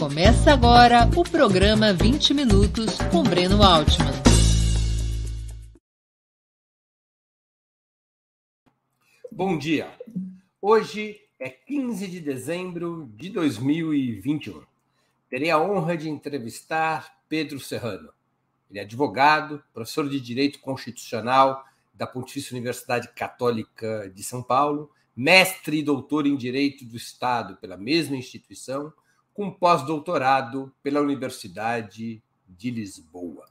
Começa agora o programa 20 Minutos com Breno Altman. Bom dia. Hoje é 15 de dezembro de 2021. Terei a honra de entrevistar Pedro Serrano. Ele é advogado, professor de Direito Constitucional da Pontifícia Universidade Católica de São Paulo, mestre e doutor em Direito do Estado pela mesma instituição com pós-doutorado pela Universidade de Lisboa.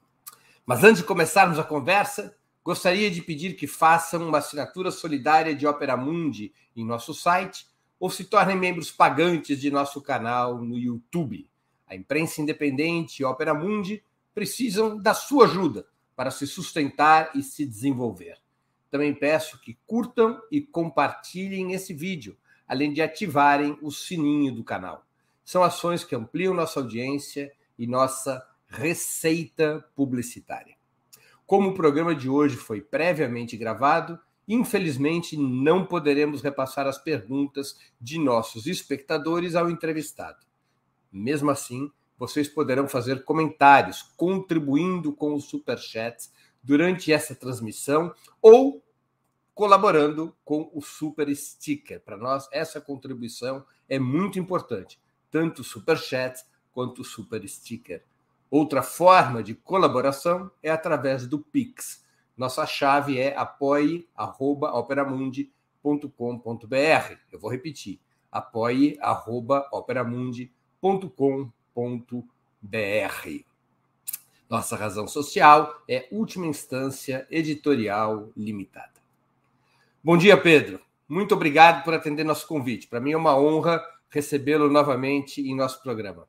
Mas antes de começarmos a conversa, gostaria de pedir que façam uma assinatura solidária de Opera Mundi em nosso site ou se tornem membros pagantes de nosso canal no YouTube. A imprensa independente e Opera Mundi precisam da sua ajuda para se sustentar e se desenvolver. Também peço que curtam e compartilhem esse vídeo, além de ativarem o sininho do canal. São ações que ampliam nossa audiência e nossa receita publicitária. Como o programa de hoje foi previamente gravado, infelizmente não poderemos repassar as perguntas de nossos espectadores ao entrevistado. Mesmo assim, vocês poderão fazer comentários contribuindo com os superchats durante essa transmissão ou colaborando com o super sticker. Para nós, essa contribuição é muito importante tanto Super Chat quanto Super Sticker. Outra forma de colaboração é através do Pix. Nossa chave é apoie.operamundi.com.br. Eu vou repetir: apoie.operamundi.com.br. Nossa razão social é última instância editorial limitada. Bom dia, Pedro. Muito obrigado por atender nosso convite. Para mim é uma honra recebê-lo novamente em nosso programa.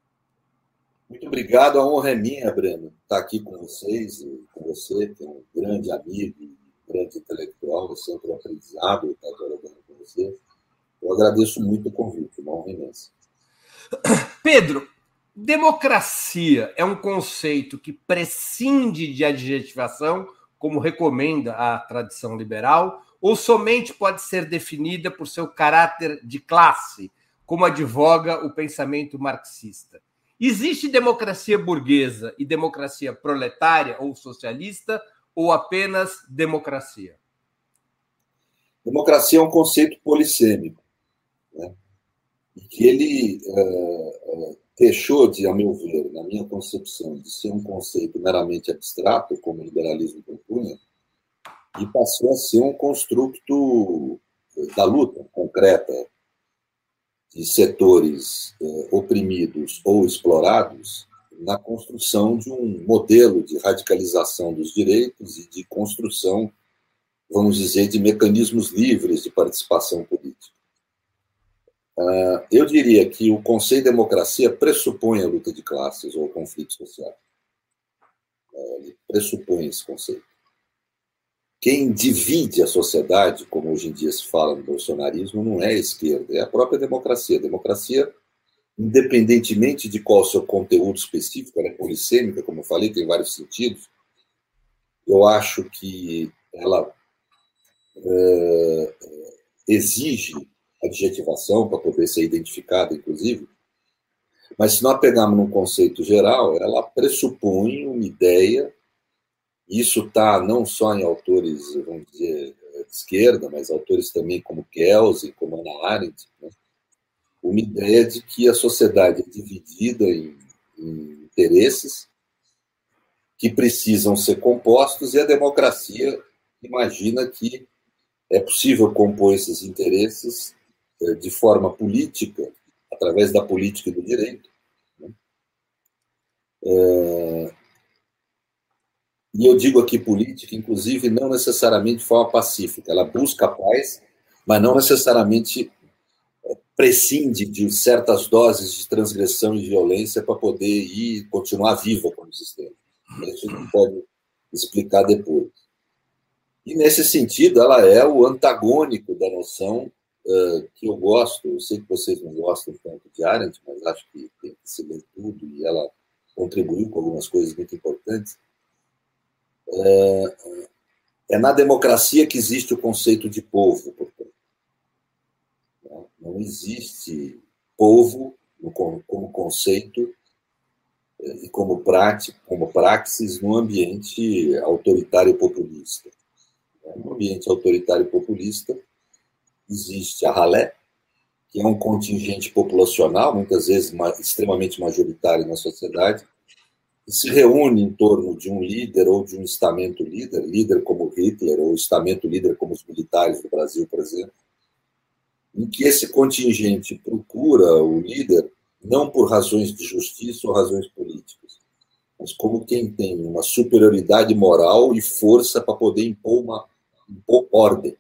Muito obrigado, a honra é minha, Breno, estar aqui com vocês com você, que é um grande amigo, um grande intelectual, sempre um aprendizado estar dialogando com você. Eu agradeço muito o convite, uma honra imensa. Pedro, democracia é um conceito que prescinde de adjetivação, como recomenda a tradição liberal, ou somente pode ser definida por seu caráter de classe, como advoga o pensamento marxista. Existe democracia burguesa e democracia proletária ou socialista, ou apenas democracia? Democracia é um conceito polissêmico, né? e que ele uh, uh, deixou de, a meu ver, na minha concepção, de ser um conceito meramente abstrato, como o liberalismo propunha, e passou a ser um construto da luta concreta, de setores eh, oprimidos ou explorados na construção de um modelo de radicalização dos direitos e de construção, vamos dizer, de mecanismos livres de participação política. Uh, eu diria que o conceito de democracia pressupõe a luta de classes ou o conflito social. Uh, ele pressupõe esse conceito. Quem divide a sociedade, como hoje em dia se fala no bolsonarismo, não é a esquerda, é a própria democracia. A democracia, independentemente de qual o seu conteúdo específico, ela é polissêmica, como eu falei, tem vários sentidos. Eu acho que ela é, exige adjetivação para poder ser identificada, inclusive. Mas se nós pegarmos num conceito geral, ela pressupõe uma ideia isso está não só em autores, vamos dizer, de esquerda, mas autores também como Kelsen, como Ana Arendt, né? uma ideia de que a sociedade é dividida em, em interesses que precisam ser compostos e a democracia imagina que é possível compor esses interesses eh, de forma política, através da política e do direito. Né? É, e eu digo aqui política, inclusive, não necessariamente de forma pacífica. Ela busca a paz, mas não necessariamente é, prescinde de certas doses de transgressão e violência para poder ir continuar viva como sistema. Isso a gente pode explicar depois. E nesse sentido, ela é o antagônico da noção uh, que eu gosto. Eu sei que vocês não gostam tanto de Arendt, mas acho que tem que se ler tudo e ela contribuiu com algumas coisas muito importantes é, é na democracia que existe o conceito de povo. Não existe povo como conceito e como prática, como praxis no ambiente autoritário populista. No ambiente autoritário populista existe a ralé, que é um contingente populacional, muitas vezes extremamente majoritário na sociedade, se reúne em torno de um líder ou de um estamento líder, líder como Hitler ou estamento líder como os militares do Brasil, por exemplo, em que esse contingente procura o líder não por razões de justiça ou razões políticas, mas como quem tem uma superioridade moral e força para poder impor uma impor ordem.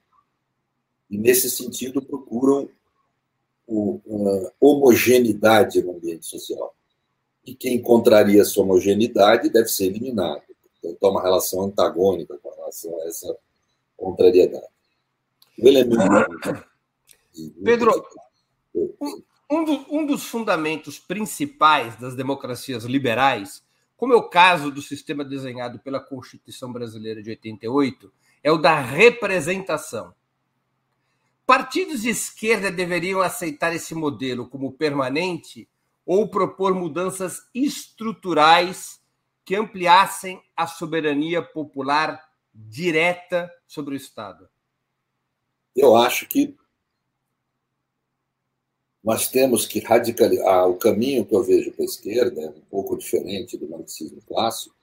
E, nesse sentido, procuram uma homogeneidade no ambiente social. E quem encontraria essa homogeneidade deve ser eliminado. Portanto, há uma relação antagônica com relação a essa contrariedade. O elemento. Pedro, um, um, do, um dos fundamentos principais das democracias liberais, como é o caso do sistema desenhado pela Constituição Brasileira de 88, é o da representação. Partidos de esquerda deveriam aceitar esse modelo como permanente ou propor mudanças estruturais que ampliassem a soberania popular direta sobre o Estado? Eu acho que nós temos que radicalizar. Ah, o caminho que eu vejo para a esquerda é um pouco diferente do marxismo clássico.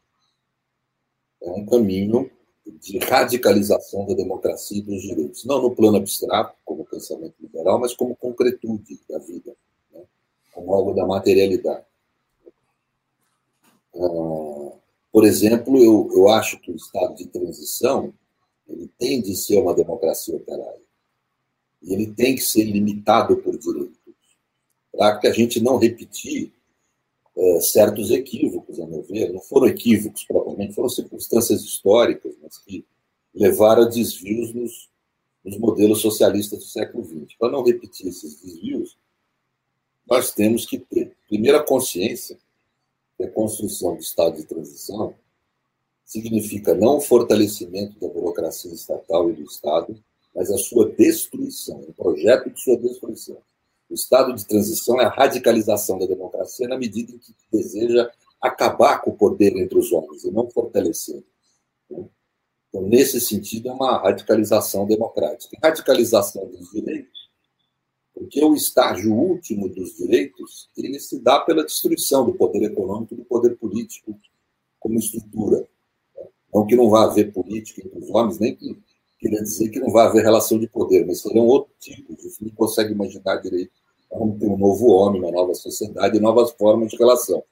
É um caminho de radicalização da democracia e dos direitos. Não no plano abstrato, como pensamento liberal, mas como concretude da vida? Como algo da materialidade. Ah, por exemplo, eu, eu acho que o estado de transição ele tem de ser uma democracia operária. E ele tem que ser limitado por direitos para que a gente não repetir é, certos equívocos, a meu ver. Não foram equívocos propriamente, foram circunstâncias históricas, mas que levaram a desvios nos, nos modelos socialistas do século XX. Para não repetir esses desvios, nós temos que ter, primeiro, a consciência que a construção do estado de transição significa não o fortalecimento da burocracia estatal e do Estado, mas a sua destruição, um projeto de sua destruição. O estado de transição é a radicalização da democracia na medida em que deseja acabar com o poder entre os homens e não fortalecer. Né? Então, nesse sentido, é uma radicalização democrática. Radicalização dos direitos, porque o estágio último dos direitos ele se dá pela destruição do poder econômico e do poder político como estrutura. Não que não vá haver política entre os homens, nem que queria dizer que não vai haver relação de poder, mas serão outro tipo. A gente não consegue imaginar direito. Vamos ter um novo homem, uma nova sociedade, novas formas de relação.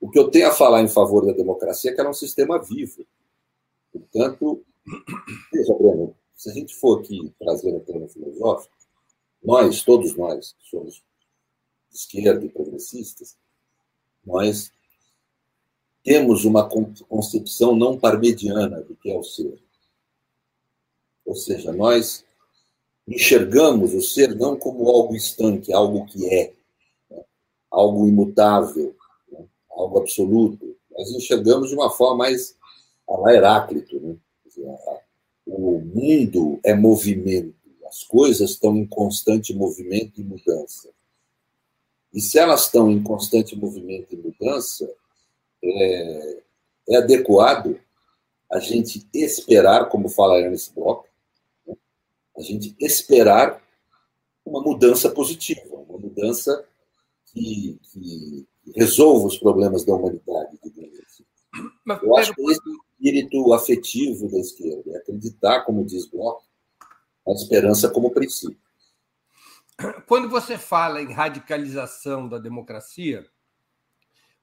O que eu tenho a falar em favor da democracia é que ela é um sistema vivo. Portanto, veja, Bruno, se a gente for aqui trazer um plano filosófico, nós, todos nós, que somos de esquerda e progressistas, nós temos uma concepção não parmediana do que é o ser. Ou seja, nós enxergamos o ser não como algo estanque, algo que é, né? algo imutável, né? algo absoluto. Nós enxergamos de uma forma mais a lá Heráclito. Né? O mundo é movimento, as coisas estão em constante movimento e mudança. E se elas estão em constante movimento e mudança, é, é adequado a gente esperar, como fala Ernest Bloch, a gente esperar uma mudança positiva, uma mudança que, que resolva os problemas da humanidade, assim. Eu acho que esse espírito afetivo da esquerda, é acreditar, como diz Bloch, a esperança como princípio. Quando você fala em radicalização da democracia,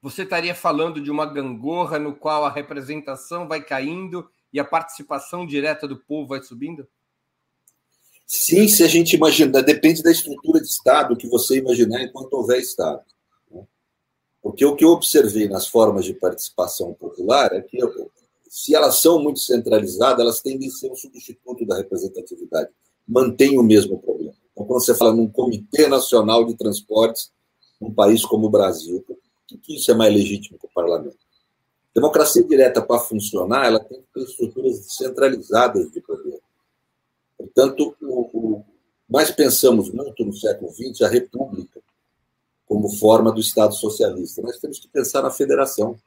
você estaria falando de uma gangorra no qual a representação vai caindo e a participação direta do povo vai subindo? Sim, se a gente imaginar, depende da estrutura de Estado que você imaginar enquanto houver Estado. Né? Porque o que eu observei nas formas de participação popular é que, se elas são muito centralizadas, elas tendem a ser um substituto da representatividade, mantém o mesmo problema. Então, quando você fala num Comitê Nacional de Transportes, num país como o Brasil, por que isso é mais legítimo que o parlamento? Democracia direta, para funcionar, ela tem que ter estruturas centralizadas de poder. Portanto, o, o, nós pensamos muito no século XX a república como forma do Estado socialista. Nós temos que pensar na federação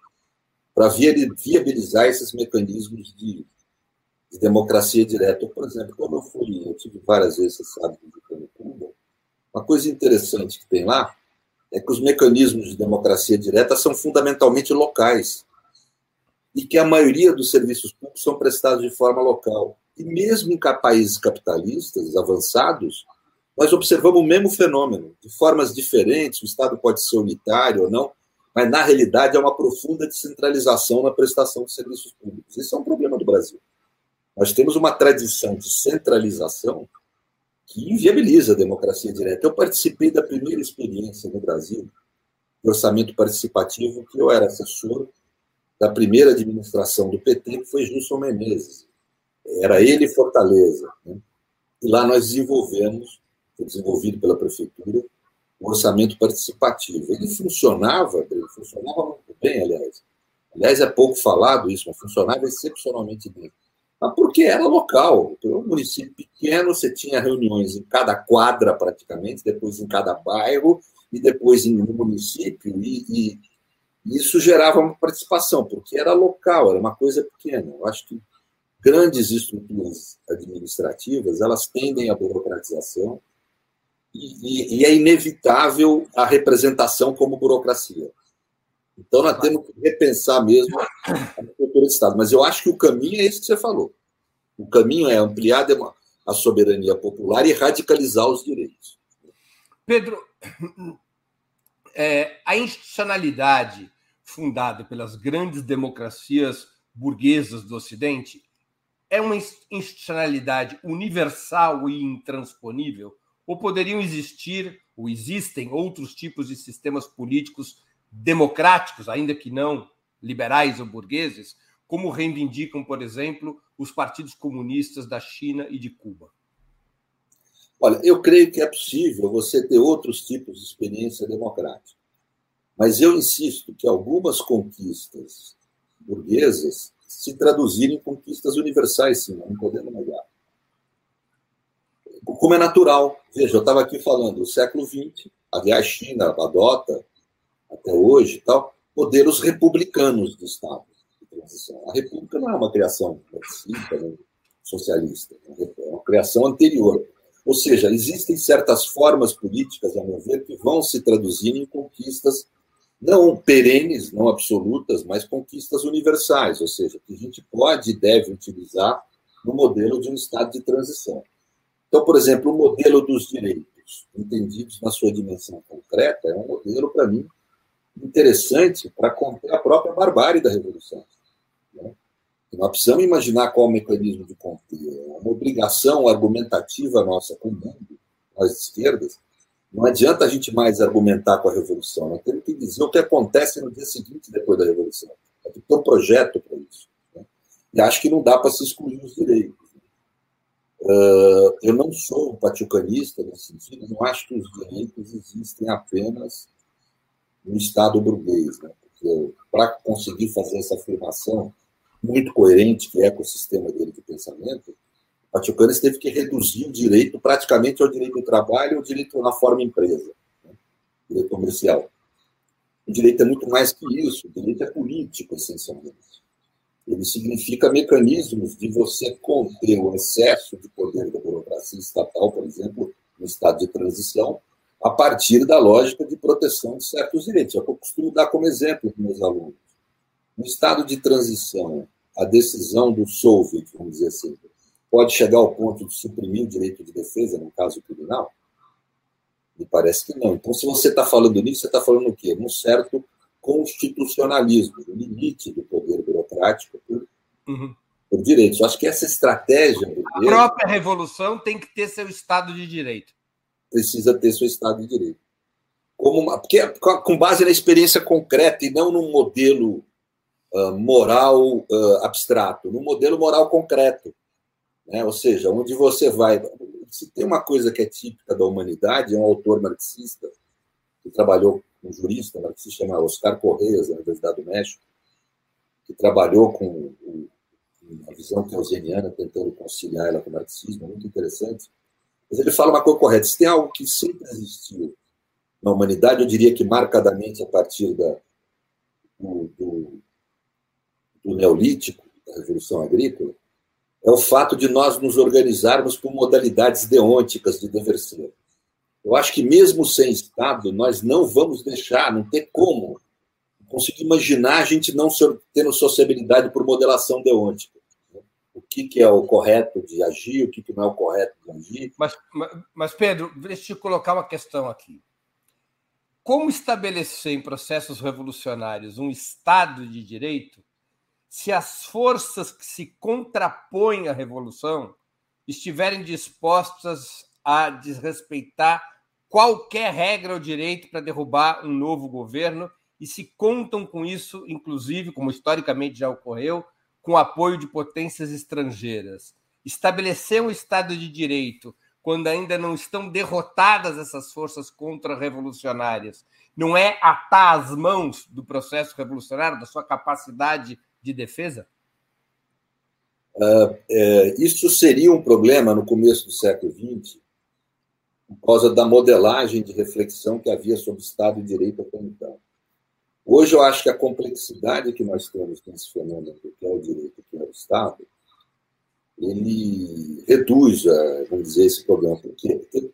para viabilizar esses mecanismos de, de, democracia direta. Por exemplo, quando eu fui, eu tive várias vezes, você sabe, visitando Cuba, uma coisa interessante que tem lá é que os mecanismos de democracia direta são fundamentalmente locais e que a maioria dos serviços públicos são prestados de forma local. E mesmo em países capitalistas avançados, nós observamos o mesmo fenômeno, de formas diferentes, o Estado pode ser unitário ou não, mas na realidade é uma profunda descentralização na prestação de serviços públicos. Esse é um problema do Brasil. Nós temos uma tradição de centralização que inviabiliza a democracia direta. Eu participei da primeira experiência no Brasil de orçamento participativo, que eu era assessor da primeira administração do PT, que foi Gilson Menezes. Era ele Fortaleza. Né? E lá nós desenvolvemos, foi desenvolvido pela prefeitura, o orçamento participativo. Ele funcionava, funcionava muito bem, aliás. Aliás, é pouco falado isso, mas funcionava excepcionalmente bem. Mas porque era local. Um município pequeno, você tinha reuniões em cada quadra, praticamente, depois em cada bairro, e depois em um município, e, e, isso gerava uma participação, porque era local, era uma coisa pequena. Eu acho que grandes estruturas administrativas elas tendem à burocratização e, e, é inevitável a representação como burocracia. Então, nós temos que repensar mesmo a estrutura de Estado. Mas eu acho que o caminho é esse que você falou. O caminho é ampliar a soberania popular e radicalizar os direitos. Pedro, é, a institucionalidade fundada pelas grandes democracias burguesas do Ocidente é uma institucionalidade universal e intransponível? Ou poderiam existir, ou existem, outros tipos de sistemas políticos democráticos, ainda que não liberais ou burgueses, como reivindicam, por exemplo, os partidos comunistas da China e de Cuba? Olha, eu creio que é possível você ter outros tipos de experiência democrática. Mas eu insisto que algumas conquistas burguesas se traduzirem em conquistas universais, sim, não podemos negar. Como é natural. Veja, eu estava aqui falando, o século XX, aliás, a China adota, até hoje, tal, modelos republicanos de Estado de transição. A república não é uma criação marxista, socialista, é uma criação anterior. Ou seja, existem certas formas políticas, a meu ver, que vão se traduzir em conquistas não perenes, não absolutas, mas conquistas universais, ou seja, que a gente pode e deve utilizar no modelo de um estado de transição. Então, por exemplo, o modelo dos direitos, entendidos na sua dimensão concreta, é um modelo, para mim, interessante para conter a própria barbárie da Revolução. Né? Nós precisamos imaginar qual o mecanismo de conter. É uma obrigação argumentativa nossa com o mundo, nós esquerdas, não adianta a gente mais argumentar com a Revolução, nós temos que dizer o que acontece no dia seguinte, depois da Revolução. Tem que ter um projeto para isso. Né? E acho que não dá para se excluir os direitos. Uh, eu não sou um patiucanista nesse sentido, não acho que os direitos existem apenas no Estado burguês. Né? Para conseguir fazer essa afirmação muito coerente, que é o ecossistema dele de pensamento, Patiucanes teve que reduzir o direito praticamente ao direito do trabalho ao direito na forma empresa, né? direito comercial. O direito é muito mais que isso, o direito é político, essencialmente. Ele significa mecanismos de você conter o excesso de poder da burocracia estatal, por exemplo, no estado de transição, a partir da lógica de proteção de certos direitos. É o que eu costumo dar como exemplo para meus alunos. No estado de transição, a decisão do Solvit, vamos dizer assim, pode chegar ao ponto de suprimir o direito de defesa, no caso criminal? Me parece que não. Então, se você está falando nisso, você está falando o quê? Num certo constitucionalismo, no limite do poder burocrático por, uhum. por direitos. Eu acho que essa estratégia. A própria revolução tem que ter seu Estado de Direito. Precisa ter seu Estado de Direito. Como uma, porque com base na experiência concreta e não num modelo uh, moral uh, abstrato, num modelo moral concreto. Né? Ou seja, onde você vai. Se tem uma coisa que é típica da humanidade, é um autor marxista que trabalhou um jurista marxista chamado Oscar Correias, da Universidade do México, que trabalhou com uma visão keynesiana, tentando conciliar ela com o marxismo, muito interessante. Mas ele fala uma coisa correta: se tem algo que sempre existiu na humanidade, eu diria que marcadamente a partir da, do, do, do Neolítico, da Revolução Agrícola, é o fato de nós nos organizarmos por modalidades deônticas de dever ser. Eu acho que mesmo sem Estado, nós não vamos deixar, não tem como conseguir imaginar a gente não tendo sociabilidade por modelação deôntica. Que, que é o correto de agir, o que, que não é o correto de agir. Mas, mas, Pedro, deixa eu colocar uma questão aqui. Como estabelecer em processos revolucionários um Estado de direito se as forças que se contrapõem à revolução estiverem dispostas a desrespeitar qualquer regra ou direito para derrubar um novo governo e se contam com isso, inclusive, como historicamente já ocorreu, com apoio de potências estrangeiras. Estabelecer um Estado de Direito quando ainda não estão derrotadas essas forças contra-revolucionárias, não é atar as mãos do processo revolucionário, da sua capacidade de defesa? Uh, é, isso seria um problema no começo do século XX, por causa da modelagem de reflexão que havia sobre Estado e Direito até então. Hoje eu acho que a complexidade que nós temos nesse fenômeno, que é o direito, que é o Estado, ele reduz, vamos dizer, esse problema. Por quê? Porque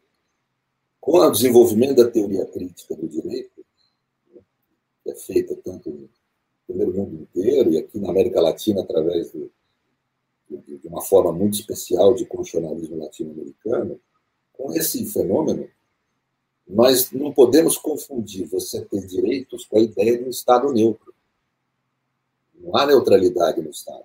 com o desenvolvimento da teoria crítica do direito, que é feita tanto no primeiro mundo inteiro e aqui na América Latina através do, de uma forma muito especial de constitucionalismo latino-americano, com esse fenômeno, nós não podemos confundir você ter direitos com a ideia de um Estado neutro. Não há neutralidade no Estado.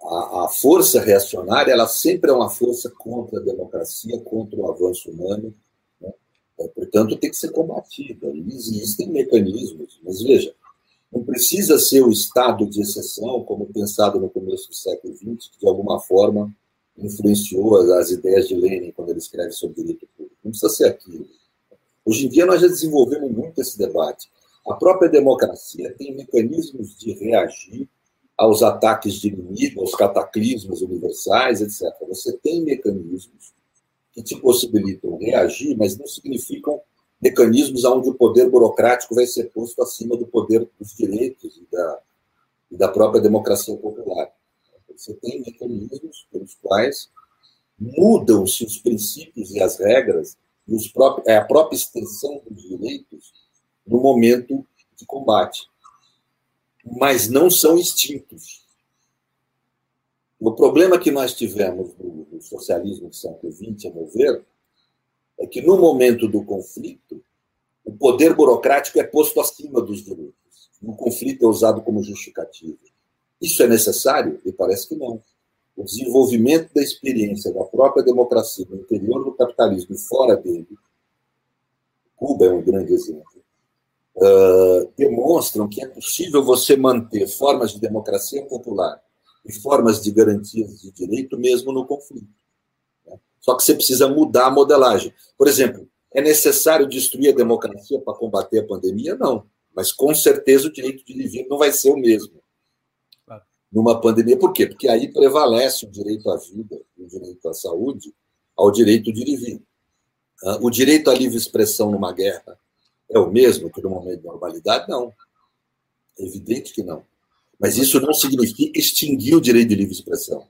A, a, força reacionária ela sempre é uma força contra a democracia, contra o avanço humano. Né? É, portanto, tem que ser combatida. E existem mecanismos, mas veja, não precisa ser o estado de exceção, como pensado no começo do século XX, que de alguma forma influenciou as ideias de Lenin quando ele escreve sobre direito. Não precisa ser aquilo. Hoje em dia, nós já desenvolvemos muito esse debate. A própria democracia tem mecanismos de reagir aos ataques de inimigo, aos cataclismos universais, etc. Você tem mecanismos que te possibilitam reagir, mas não significam mecanismos onde o poder burocrático vai ser posto acima do poder dos direitos e da, e da própria democracia popular. Você tem mecanismos pelos quais mudam-se os princípios e as regras e os próprios, é a própria extensão dos direitos no momento de combate. Mas não são extintos. O problema que nós tivemos no, no socialismo de século XX, a meu ver, é que no momento do conflito, o poder burocrático é posto acima dos direitos. No conflito é usado como justificativo. Isso é necessário? Me parece que não. O desenvolvimento da experiência da própria democracia no interior do capitalismo e fora dele, Cuba é um grande exemplo, uh, demonstram que é possível você manter formas de democracia popular e formas de garantias de direito mesmo no conflito. Né? Só que você precisa mudar a modelagem. Por exemplo, é necessário destruir a democracia para combater a pandemia? Não. Mas com certeza o direito de viver não vai ser o mesmo numa pandemia. Por quê? Porque aí prevalece o direito à vida, o direito à saúde, ao direito de ir ah, O direito à livre expressão numa guerra é o mesmo que no momento de normalidade? Não. É evidente que não. Mas isso não significa extinguir o direito de livre expressão.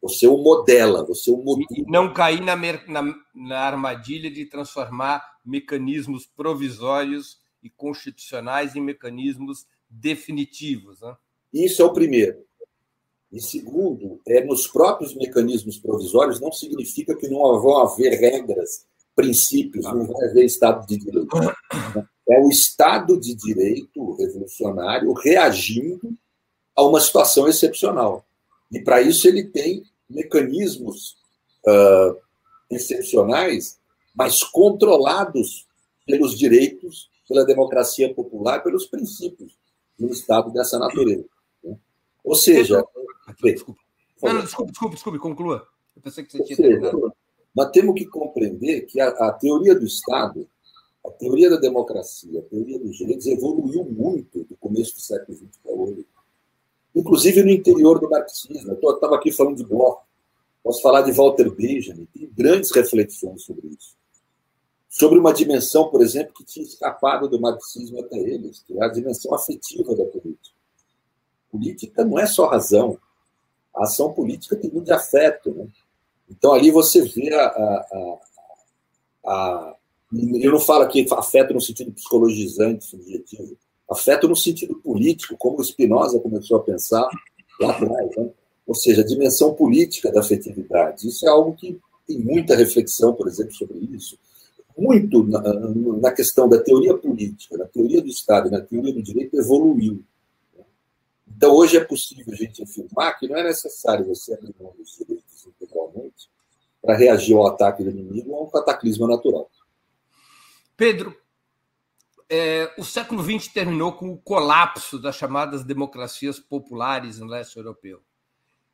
Você o modela, você o modula. E não cair na, na, na armadilha de transformar mecanismos provisórios e constitucionais em mecanismos definitivos. Né? Isso é o primeiro. E segundo, é, nos próprios mecanismos provisórios não significa que não vão haver regras, princípios, não vai haver Estado de Direito. É o Estado de Direito revolucionário reagindo a uma situação excepcional. E para isso ele tem mecanismos uh, excepcionais, mas controlados pelos direitos, pela democracia popular, pelos princípios um Estado dessa natureza. Ou seja, desculpa. Não, não, desculpe, desculpe, desculpe, conclua. Eu pensei que você tinha terminado. Mas temos que compreender que a, a, teoria do Estado, a teoria da democracia, a teoria dos direitos evoluiu muito do começo do século XX para hoje. Inclusive no interior do marxismo. Eu estava aqui falando de Bloch. Posso falar de Walter Benjamin. Tem grandes reflexões sobre isso. sobre uma dimensão, por exemplo, que tinha escapado do marxismo até eles, que é a dimensão afetiva da política. Política não é só razão. A ação política tem muito de afeto. Né? Então, ali você vê a, a, a, a. Eu não falo aqui afeto no sentido psicologizante, subjetivo. Afeto no sentido político, como o Spinoza começou a pensar lá atrás. Né? Ou seja, a dimensão política da afetividade. Isso é algo que tem muita reflexão, por exemplo, sobre isso muito na, na, questão da teoria política, na teoria do Estado, na teoria do direito, evoluiu. Então, hoje é possível a gente afirmar que não é necessário você abrir mão dos direitos integralmente para reagir ao ataque do inimigo a um cataclismo natural. Pedro, é, o século XX terminou com o colapso das chamadas democracias populares no leste europeu.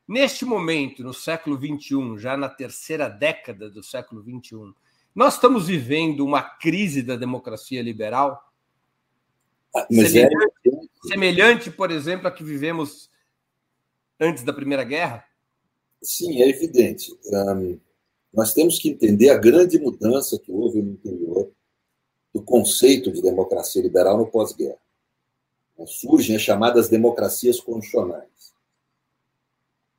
Neste momento, no século XXI, já na terceira década do século XXI, nós estamos vivendo uma crise da democracia liberal? Ah, semelhante, é... semelhante, por exemplo, a que vivemos antes da Primeira Guerra? Sim, é evidente. Um, nós temos que entender a grande mudança que houve no interior do conceito de democracia liberal no pós-guerra. Surgem as chamadas democracias constitucionais.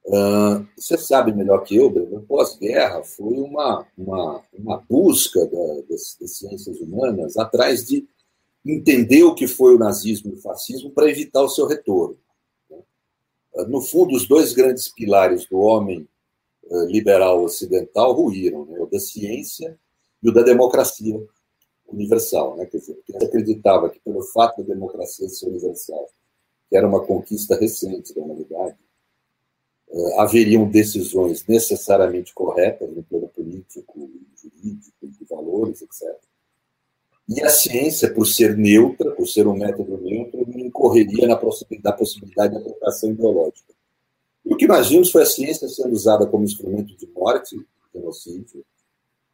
Uh, você sabe melhor que eu, Breno, pós-guerra foi uma, uma, uma busca da, das, das, ciências humanas atrás de entender o que foi o nazismo e o fascismo para evitar o seu retorno. Né? No fundo, os dois grandes pilares do homem uh, liberal ocidental ruíram, né? o da ciência e o da democracia universal. Né? Quer dizer, ele acreditava que, pelo fato da democracia ser universal, que era uma conquista recente da humanidade, uh, haveriam decisões necessariamente corretas no plano político, jurídico, de valores, etc. E a ciência, por ser neutra, por ser um método neutro, não incorreria na possibilidade, de aplicação ideológica. E o que nós vimos foi a ciência sendo usada como instrumento de morte, genocídio,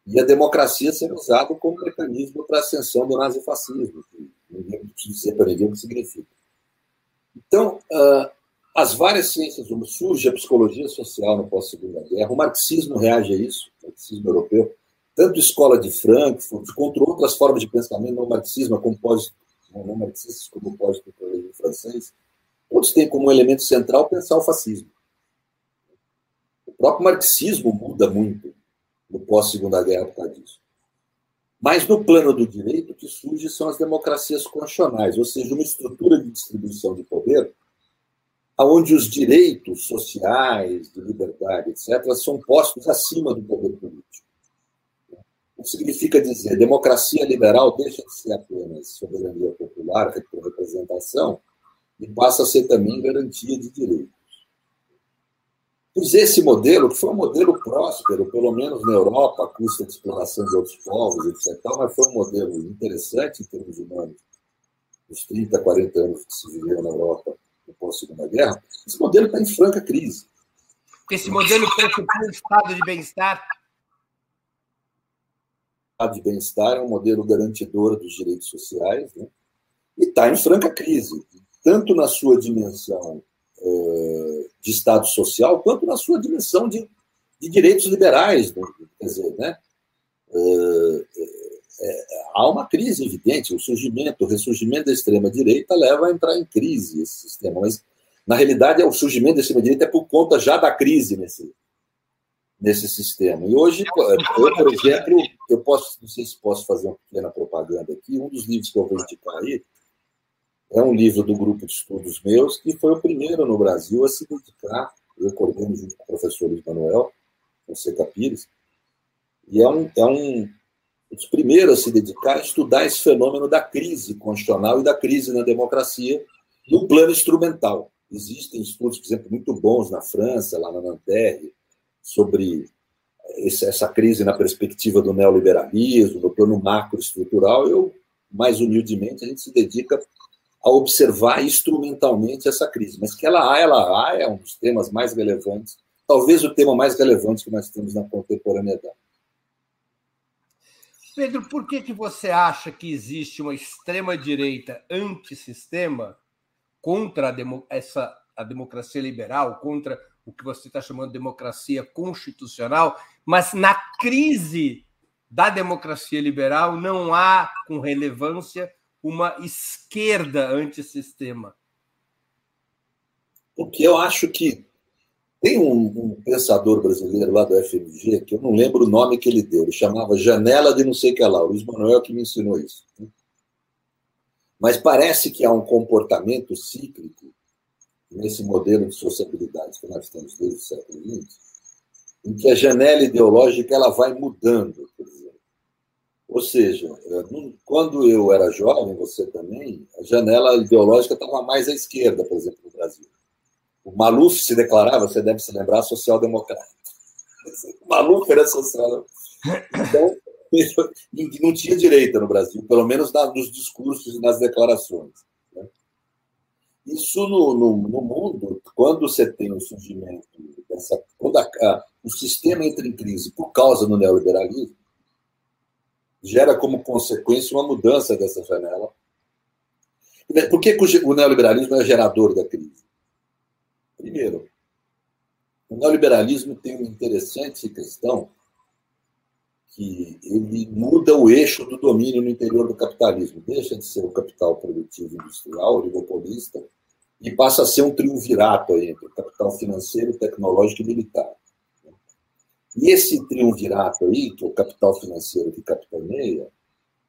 e a democracia sendo usada como mecanismo para a ascensão do nazifascismo, que ninguém precisa dizer para ninguém o que significa. Então, uh, as várias ciências surge a psicologia social no pós-segunda guerra, o marxismo reage a isso, o marxismo europeu, tanto escola de Frankfurt, contra outras formas de pensamento, não marxismo, como pós, não marxistas, como pós-culturalismo francês, todos têm como elemento central pensar o fascismo. O próprio marxismo muda muito no pós-segunda guerra por causa disso. Mas no plano do direito, o que surge são as democracias constitucionais, ou seja, uma estrutura de distribuição de poder onde os direitos sociais, de liberdade, etc., são postos acima do poder político. Significa dizer democracia liberal deixa de ser apenas soberania popular, representação, e passa a ser também garantia de direitos. Pois esse modelo, que foi um modelo próspero, pelo menos na Europa, a custa de exploração de outros povos, etc., mas foi um modelo interessante em termos humanos, nos 30, 40 anos que se viveu na Europa, no pós-segunda guerra, esse modelo está em franca crise. Esse modelo pressupõe um estado de bem-estar? De bem-estar é um modelo garantidor dos direitos sociais, né? e está em franca crise, tanto na sua dimensão uh, de Estado social, quanto na sua dimensão de, de direitos liberais. Né? Quer dizer, né? Uh, é, há uma crise evidente, o surgimento, o ressurgimento da extrema-direita leva a entrar em crise esse sistema, mas na realidade o surgimento da extrema-direita é por conta já da crise nesse, nesse sistema. E hoje, eu, por exemplo, eu posso, não sei se posso fazer uma pequena propaganda aqui, um dos livros que eu vou indicar aí é um livro do grupo de estudos meus, que foi o primeiro no Brasil a se dedicar, eu coordeno junto com o professor Luiz Manuel Fonseca Pires, e é um, é um os primeiros a se dedicar a estudar esse fenômeno da crise constitucional e da crise na democracia no plano instrumental. Existem estudos, por exemplo, muito bons na França, lá na Nanterre, sobre essa crise na perspectiva do neoliberalismo, no plano macroestrutural. Eu, mais humildemente, a gente se dedica a observar instrumentalmente essa crise. Mas que ela há, ela há, é um dos temas mais relevantes, talvez o tema mais relevante que nós temos na contemporaneidade. Pedro, por que, que você acha que existe uma extrema-direita antissistema contra a, demo, essa, a democracia liberal, contra o que você está chamando de democracia constitucional, mas na crise da democracia liberal não há, com relevância, uma esquerda antissistema? Porque eu acho que tem um, um, pensador brasileiro lá do FMG, que eu não lembro o nome que ele deu, ele chamava Janela de não sei o que lá, o Luiz Manuel que me ensinou isso. Mas parece que há um comportamento cíclico nesse modelo de sociabilidade que nós temos desde o século XX, em que a janela ideológica ela vai mudando. Ou seja, quando eu era jovem, você também, a janela ideológica estava mais à esquerda, por exemplo, no Brasil. O Maluf se declarava, você deve se lembrar, social-democrata. O Maluf era social Então, não tinha direita no Brasil, pelo menos nos discursos e nas declarações. Né? Isso no, no, no, mundo, quando você tem o surgimento dessa. Quando a, o sistema entra em crise por causa do neoliberalismo, gera como consequência uma mudança dessa janela. Por que, o neoliberalismo é gerador da crise? Primeiro, o neoliberalismo tem uma interessante questão que ele muda o eixo do domínio no interior do capitalismo. Deixa de ser o capital produtivo industrial, oligopolista, e passa a ser um triunvirato aí, entre o capital financeiro, tecnológico e militar. E esse triunvirato aí, que é o capital financeiro que capitaneia,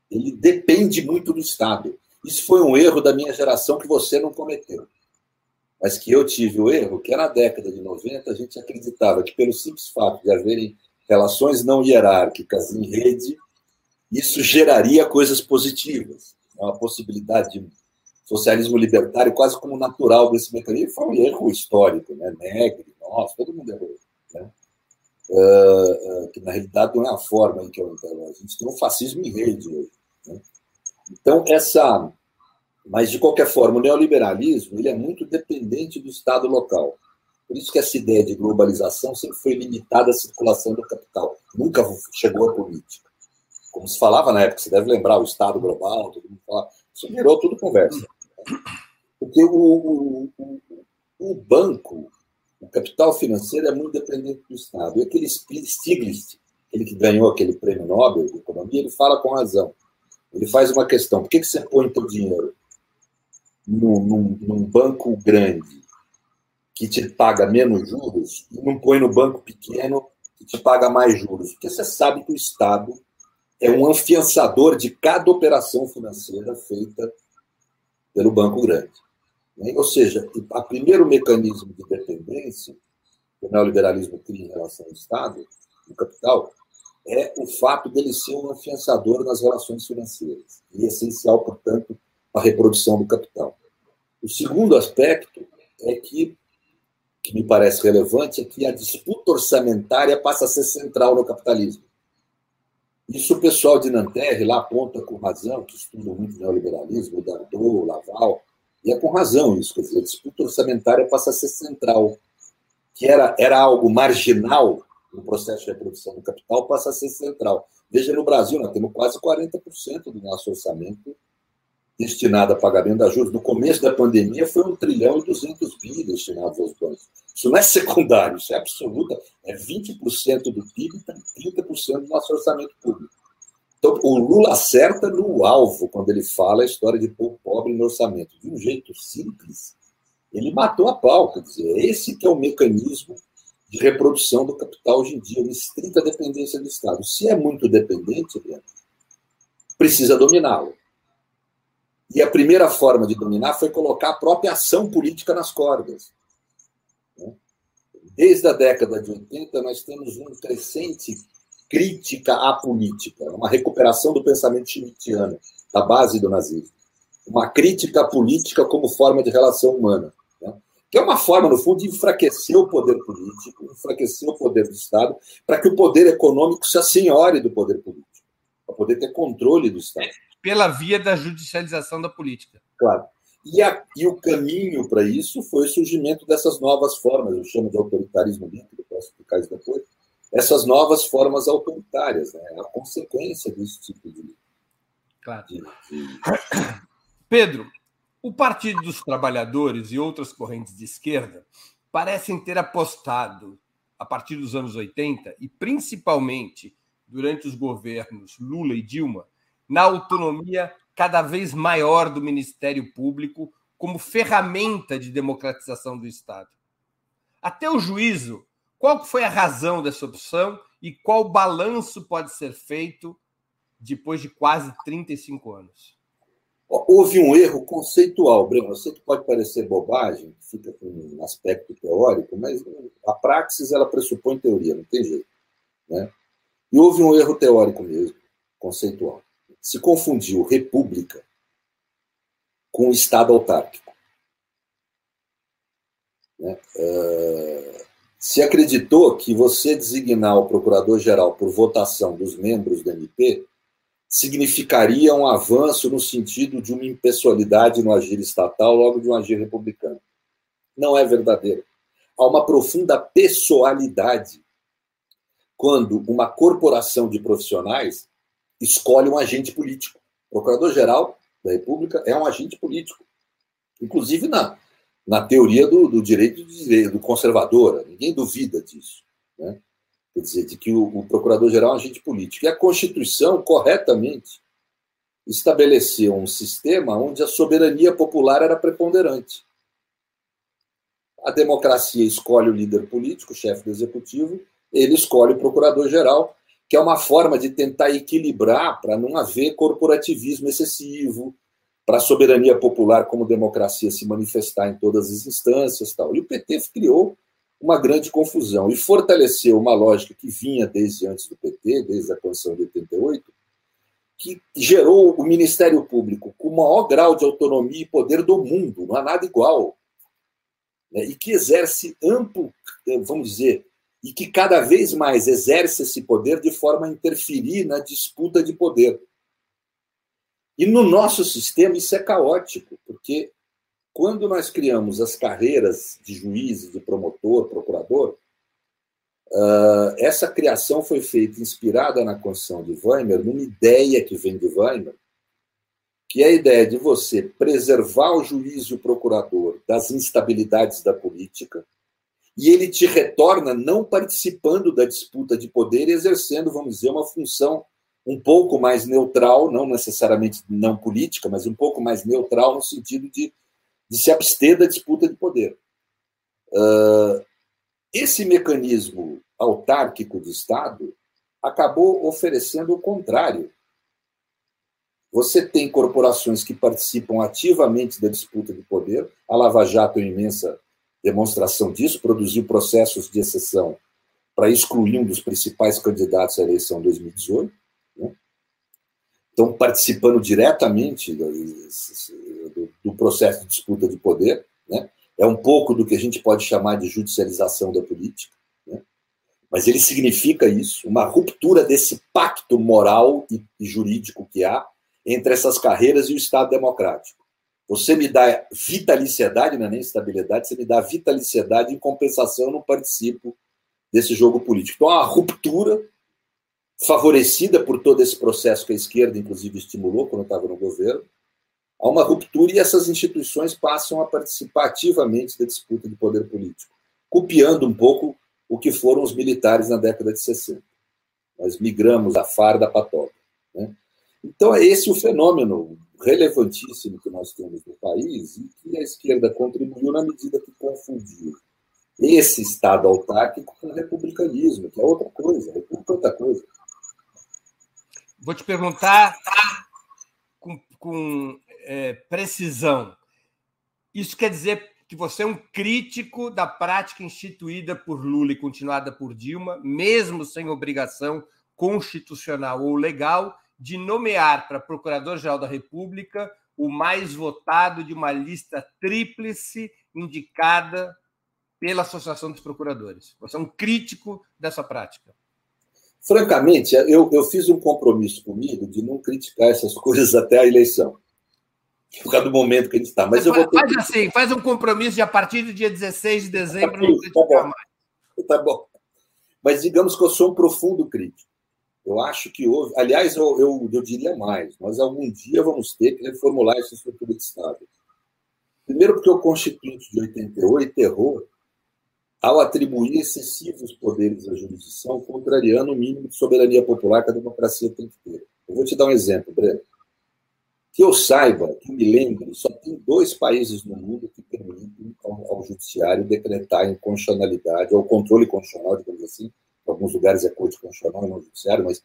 ele depende muito do Estado. Isso foi um erro da minha geração que você não cometeu mas que eu tive o erro que na década de 90 a gente acreditava que pelo simples fato de haverem relações não hierárquicas em rede, isso geraria coisas positivas, uma possibilidade de socialismo libertário quase como natural desse mecanismo. Foi um erro histórico, né? Negre, nossa, todo mundo errou. Né? Que na realidade não é a forma em que eu entendo. A gente tem um fascismo em rede hoje. Né? Então, essa mas, de qualquer forma, o neoliberalismo ele é muito dependente do Estado local. Por isso que essa ideia de globalização sempre foi limitada à circulação do capital. Nunca chegou à política. Como se falava na época, você deve lembrar, o Estado global, todo mundo falava. Isso virou tudo conversa. Porque o, o, o banco, o capital financeiro é muito dependente do Estado. E aquele Stiglitz, ele que ganhou aquele prêmio Nobel de Economia, ele fala com razão. Ele faz uma questão: por que, você põe teu dinheiro num, num, num banco grande que te paga menos juros e não põe no banco pequeno que te paga mais juros? Porque você sabe que o Estado é um afiançador de cada operação financeira feita pelo banco grande. Ou seja, o primeiro mecanismo de dependência que o neoliberalismo cria em relação ao Estado, o capital, é o fato dele ser um afiançador nas relações financeiras. E é essencial, portanto, a reprodução do capital. O segundo aspecto é que, que me parece relevante, é que a disputa orçamentária passa a ser central no capitalismo. Isso o pessoal de Nanterre lá aponta com razão, que estuda muito neoliberalismo, o Dardot, o Laval, e é com razão isso, quer dizer, a disputa orçamentária passa a ser central, que era, era algo marginal no processo de reprodução do capital, passa a ser central. Veja, no Brasil, nós temos quase 40% do nosso orçamento destinado a pagamento da juros no começo da pandemia foi 1 trilhão e 200 bi destinados aos bancos. Isso não é secundário, isso é absoluta, é 20% do PIB e 30% do nosso orçamento público. Então, o Lula acerta no alvo quando ele fala a história de povo pobre no orçamento. De um jeito simples, ele matou a pau. Quer dizer, esse que é o mecanismo de reprodução do capital hoje em dia, uma estrita dependência do Estado. Se é muito dependente, precisa dominá-lo. E a primeira forma de dominar foi colocar a própria ação política nas cordas. Desde a década de 80, nós temos uma crescente crítica à política, uma recuperação do pensamento schmittiano, da base do nazismo. Uma crítica política como forma de relação humana. Né? Que é uma forma, no fundo, de enfraquecer o poder político, enfraquecer o poder do Estado, para que o poder econômico se assenhore do poder político, para poder ter controle do Estado pela via da judicialização da política. Claro. E, a, e o caminho para isso foi o surgimento dessas novas formas, eu chamo de autoritarismo líquido, posso explicar isso depois, essas novas formas autoritárias, né? a consequência desse tipo de. Claro. De, de... Pedro, o Partido dos Trabalhadores e outras correntes de esquerda parecem ter apostado, a partir dos anos 80, e principalmente durante os governos Lula e Dilma na autonomia cada vez maior do Ministério Público como ferramenta de democratização do Estado. Até o juízo, qual foi a razão dessa opção e qual balanço pode ser feito depois de quase 35 anos? Houve um erro conceitual, Breno. Eu sei que pode parecer bobagem, fica com um aspecto teórico, mas a praxis ela pressupõe teoria, não tem jeito. Né? E houve um erro teórico mesmo, conceitual. Se confundiu república com Estado autárquico. Né? Uh, se acreditou que você designar o procurador-geral por votação dos membros do MP significaria um avanço no sentido de uma impessoalidade no agir estatal, logo de um agir republicano. Não é verdadeiro. Há uma profunda pessoalidade quando uma corporação de profissionais escolhe um agente político. O Procurador-Geral da República é um agente político. Inclusive na, na teoria do, do direito do conservadora. Ninguém duvida disso. Né? Quer dizer, de que o, o procurador-geral é um agente político. E a Constituição, corretamente, estabeleceu um sistema onde a soberania popular era preponderante. A democracia escolhe o líder político, o chefe do executivo, ele escolhe o procurador-geral, que é uma forma de tentar equilibrar para não haver corporativismo excessivo, para a soberania popular como democracia se manifestar em todas as instâncias. Tal. E o PT criou uma grande confusão e fortaleceu uma lógica que vinha desde antes do PT, desde a Constituição de 88, que gerou o Ministério Público com o maior grau de autonomia e poder do mundo, não há nada igual, né? e que exerce amplo, vamos dizer, e que cada vez mais exerce esse poder de forma a interferir na disputa de poder. E no nosso sistema isso é caótico, porque quando nós criamos as carreiras de juiz, de promotor, procurador, uh, essa criação foi feita inspirada na Constituição de Weimar, numa ideia que vem de Weimar, que é a ideia de você preservar o juiz e o procurador das instabilidades da política, e ele te retorna não participando da disputa de poder e exercendo, vamos dizer, uma função um pouco mais neutral, não necessariamente não política, mas um pouco mais neutral no sentido de de se abster da disputa de poder. Uh, esse mecanismo autárquico de Estado acabou oferecendo o contrário. Você tem corporações que participam ativamente da disputa de poder, a Lava Jato é uma imensa demonstração disso, produziu processos de exceção para excluir um dos principais candidatos à eleição 2018. Né? Estão participando diretamente processo de disputa de poder. Né? É um pouco do que a gente pode chamar de judicialização da política. Né? Mas ele significa isso, uma ruptura desse pacto moral e, e jurídico que há entre essas carreiras e o Estado democrático. Você me dá vitaliciedade, não é nem estabilidade, você me dá vitaliciedade, em compensação eu não participo desse jogo político. Então, há uma ruptura favorecida por todo esse processo que a esquerda, inclusive, estimulou quando estava no governo, há uma ruptura e essas instituições passam a participar ativamente da disputa de poder político, copiando um pouco o que foram os militares na década de 60. Nós migramos a farda a Né? Então, é esse o fenômeno relevantíssimo que nós temos no país e que a esquerda contribuiu na medida que confundiu esse Estado autárquico com o republicanismo, que é outra coisa. É outra coisa. Vou te perguntar com, com é, precisão. Isso quer dizer que você é um crítico da prática instituída por Lula e continuada por Dilma, mesmo sem obrigação constitucional ou legal, de nomear para Procurador-Geral da República o mais votado de uma lista tríplice indicada pela Associação dos Procuradores. Você é um crítico dessa prática. Francamente, eu, eu fiz um compromisso comigo de não criticar essas coisas até a eleição por causa do momento que a gente está. Mas, eu faz, vou ter... faz assim, faz um compromisso de a partir do dia 16 de dezembro tá não criticar tá mais. Tá bom. Mas digamos que eu sou um profundo crítico. Eu acho que houve. Aliás, eu, eu, eu diria mais: nós algum dia vamos ter que reformular essa estrutura de Estado. Primeiro, porque o Constituinte de 88 errou ao atribuir excessivos poderes à jurisdição, contrariando o mínimo de soberania popular que a democracia tem que ter. Eu vou te dar um exemplo, Breno. Que eu saiba, que me lembre, só tem dois países no mundo que permitem ao, ao judiciário decretar inconstitucionalidade, ou controle constitucional, digamos assim. Em alguns lugares é corte constitucional e não judiciário, mas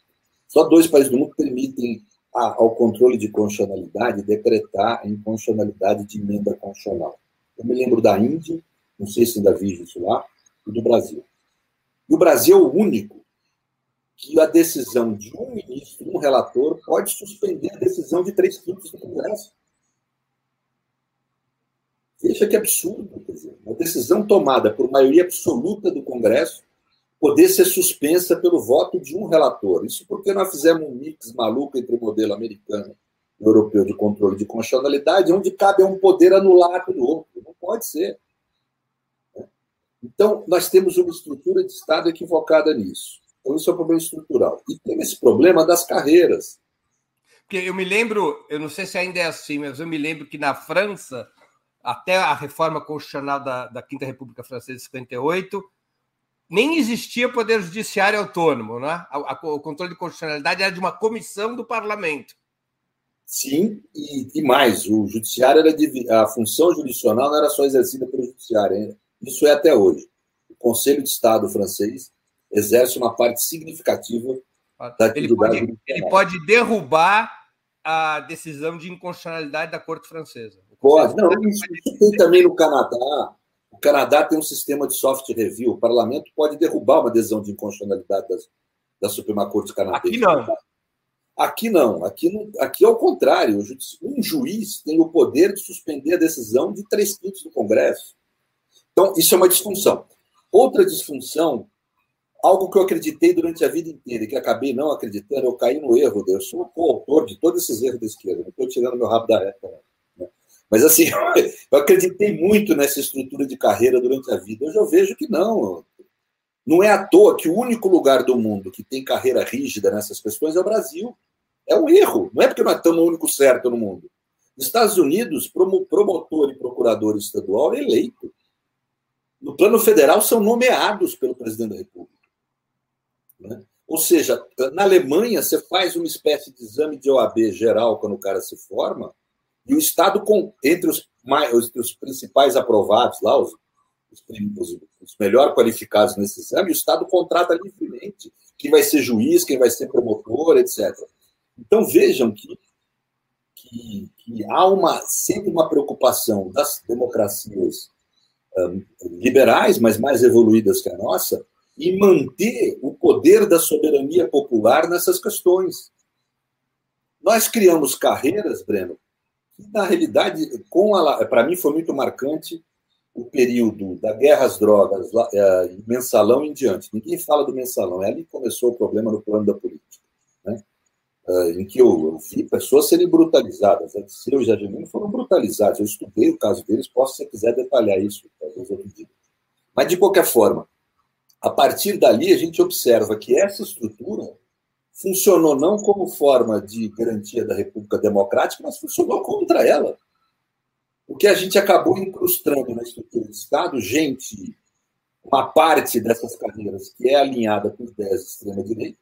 só dois países do mundo permitem a, ao controle de constitucionalidade decretar a inconstitucionalidade de emenda constitucional. Eu me lembro da Índia, não sei se ainda vive isso lá, e do Brasil. E o Brasil é o único que a decisão de um ministro, um relator, pode suspender a decisão de três quintos do Congresso. Veja que absurdo, quer dizer, uma decisão tomada por maioria absoluta do Congresso poder ser suspensa pelo voto de um relator. Isso porque nós fizemos um mix maluco entre o modelo americano e europeu de controle de constitucionalidade, onde cabe a um poder anular o outro. Não pode ser. Então, nós temos uma estrutura de Estado equivocada nisso. Então, isso é um problema estrutural. E tem esse problema das carreiras. Porque eu me lembro, eu não sei se ainda é assim, mas eu me lembro que na França, até a reforma constitucional da, da Quinta República Francesa de 58, nem existia poder judiciário autônomo, né? O controle de constitucionalidade era de uma comissão do parlamento. Sim, e, e mais, o judiciário era de, a função jurisdicional não era só exercida pelo judiciário, isso é até hoje. O Conselho de Estado francês exerce uma parte significativa da atividade. Ele pode, ele pode derrubar a decisão de inconstitucionalidade da Corte Francesa. Pode. Não, isso, isso tem também no Canadá. O Canadá tem um sistema de soft review. O parlamento pode derrubar uma decisão de inconstitucionalidade da, da Suprema Corte canadense. Aqui não. Aqui não. Aqui, não, aqui é o contrário. Um juiz tem o poder de suspender a decisão de três quintos do Congresso. Então, isso é uma disfunção. Outra disfunção algo que eu acreditei durante a vida inteira e que acabei não acreditando, eu caí no erro, eu sou o coautor de todos esses erros da esquerda, não estou tirando meu rabo da reta. Né? Mas assim, eu acreditei muito nessa estrutura de carreira durante a vida. Hoje eu vejo que não. Não é à toa que o único lugar do mundo que tem carreira rígida nessas questões é o Brasil. É um erro. Não é porque nós estamos o único certo no mundo. Nos Estados Unidos, promotor e procurador estadual é eleito. No plano federal, são nomeados pelo presidente da República. Né? Ou seja, na Alemanha, você faz uma espécie de exame de OAB geral quando o cara se forma, e o Estado, com, entre os, mais, os, os principais aprovados lá, os, os, os melhor qualificados nesse exame, o Estado contrata livremente quem vai ser juiz, quem vai ser promotor, etc. Então vejam que, que, que há uma, sempre uma preocupação das democracias um, liberais, mas mais evoluídas que a nossa, e manter o poder da soberania popular nessas questões. Nós criamos carreiras, Breno, que na realidade, para mim foi muito marcante o período da guerra às drogas, é, mensalão em diante. Ninguém fala do mensalão, é ali que começou o problema no plano da política. Né? É, em que eu, eu vi pessoas serem brutalizadas. Seu e Jadimino foram brutalizados. Eu estudei o caso deles, posso, se quiser, detalhar isso, talvez. Mas, de qualquer forma, a partir dali, a gente observa que essa estrutura funcionou não como forma de garantia da República Democrática, mas funcionou contra ela. Porque a gente acabou incrustando na estrutura do Estado gente, uma parte dessas carreiras que é alinhada por ideias de extrema-direita,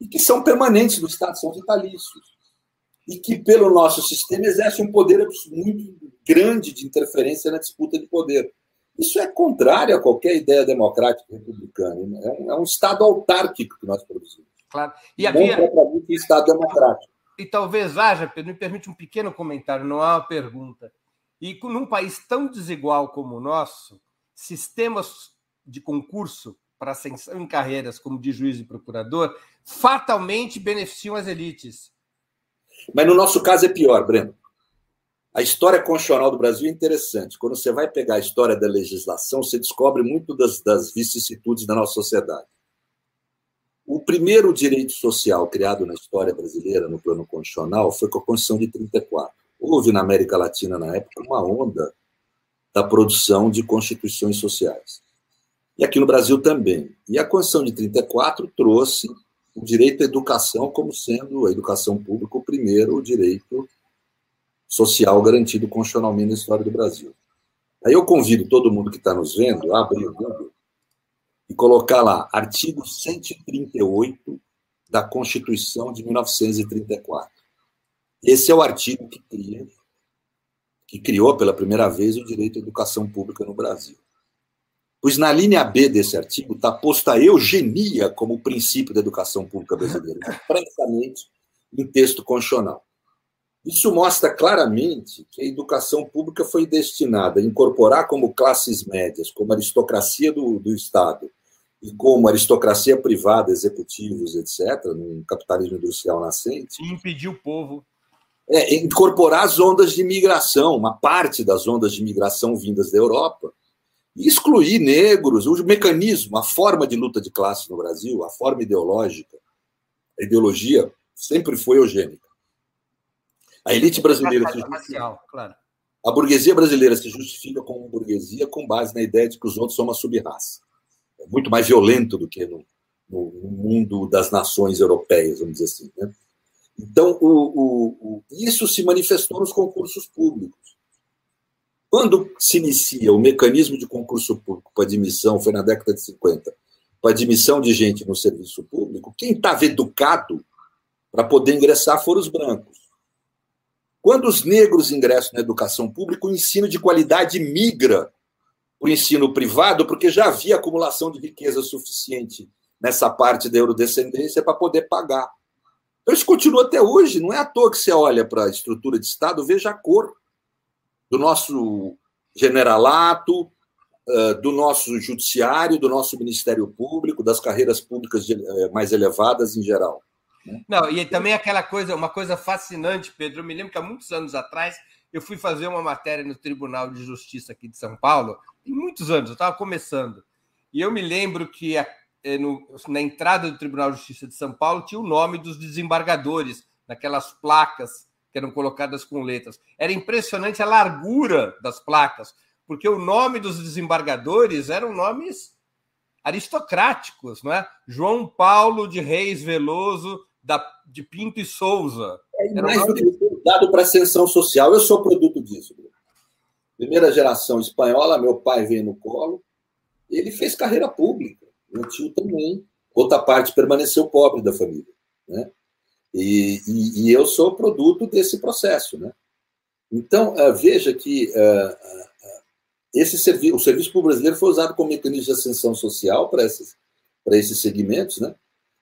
e que são permanentes do Estado, são vitalícios. E que, pelo nosso sistema, exerce um poder muito grande de interferência na disputa de poder. Isso é contrário a qualquer ideia democrática republicana. Né? É um, é um Estado autárquico que nós produzimos. Claro. E havia... Não um Estado democrático. E talvez haja, Pedro, me permite um pequeno comentário, não é uma pergunta. E num país tão desigual como o nosso, sistemas de concurso para ascensão em carreiras como de juiz e procurador fatalmente beneficiam as elites. Mas no nosso caso é pior, Breno. A história constitucional do Brasil é interessante. Quando você vai pegar a história da legislação, você descobre muito das, das vicissitudes da nossa sociedade. O primeiro direito social criado na história brasileira, no plano constitucional, foi com a Constituição de 34. Houve na América Latina, na época, uma onda da produção de constituições sociais. E aqui no Brasil também. E a Constituição de 34 trouxe o direito à educação como sendo a educação pública o primeiro direito social garantido constitucionalmente na história do Brasil. Aí eu convido todo mundo que está nos vendo a abrir o Google e colocar lá artigo 138 da Constituição de 1934. Esse é o artigo que cria, que criou pela primeira vez o direito à educação pública no Brasil. Pois na linha B desse artigo está posta a eugenia como princípio da educação pública brasileira, expressamente em texto constitucional. Isso mostra claramente que a educação pública foi destinada a incorporar como classes médias, como aristocracia do, do Estado, e como aristocracia privada, executivos, etc., num capitalismo industrial nascente. E impedir o povo. É, incorporar as ondas de imigração, uma parte das ondas de imigração vindas da Europa, e excluir negros, o mecanismo, a forma de luta de classe no Brasil, a forma ideológica, a ideologia sempre foi eugênica. A elite brasileira se justifica, claro. A burguesia brasileira se justifica como burguesia com base na ideia de que os outros são uma sub-raça é muito mais violento do que no, no, mundo das nações europeias, vamos dizer assim. Né? Então, o, o, o, isso se manifestou nos concursos públicos. Quando se inicia o mecanismo de concurso público para admissão, foi na década de 50, para admissão de gente no serviço público, quem estava educado para poder ingressar foram os brancos. Quando os negros ingressam na educação pública, o ensino de qualidade migra o ensino privado, porque já havia acumulação de riqueza suficiente nessa parte da eurodescendência para poder pagar. Então, isso continua até hoje. Não é à toa que você olha para a estrutura de Estado, veja a cor do nosso generalato, do nosso judiciário, do nosso Ministério Público, das carreiras públicas eh, mais elevadas em geral. Né? Não, e também aquela coisa, uma coisa fascinante, Pedro. Eu me lembro que há muitos anos atrás eu fui fazer uma matéria no Tribunal de Justiça aqui de São Paulo, tem muitos anos, eu estava começando. E eu me lembro que a, eh, no, na entrada do Tribunal de Justiça de São Paulo tinha o nome dos desembargadores, naquelas placas que eram colocadas com letras. Era impressionante a largura das placas, porque o nome dos desembargadores eram nomes aristocráticos, não é? João Paulo de Reis Veloso da, de Pinto e Souza. É mais dado para ascensão social. Eu sou produto disso. Primeira geração espanhola, meu pai veio no colo. Ele fez carreira pública. Meu tio também. Outra parte permaneceu pobre da família. Né? E, e, e eu sou produto desse processo. Né? Então, uh, veja que uh, uh, esse serviço, o serviço público brasileiro foi usado como mecanismo de ascensão social para esses, para esses segmentos, né?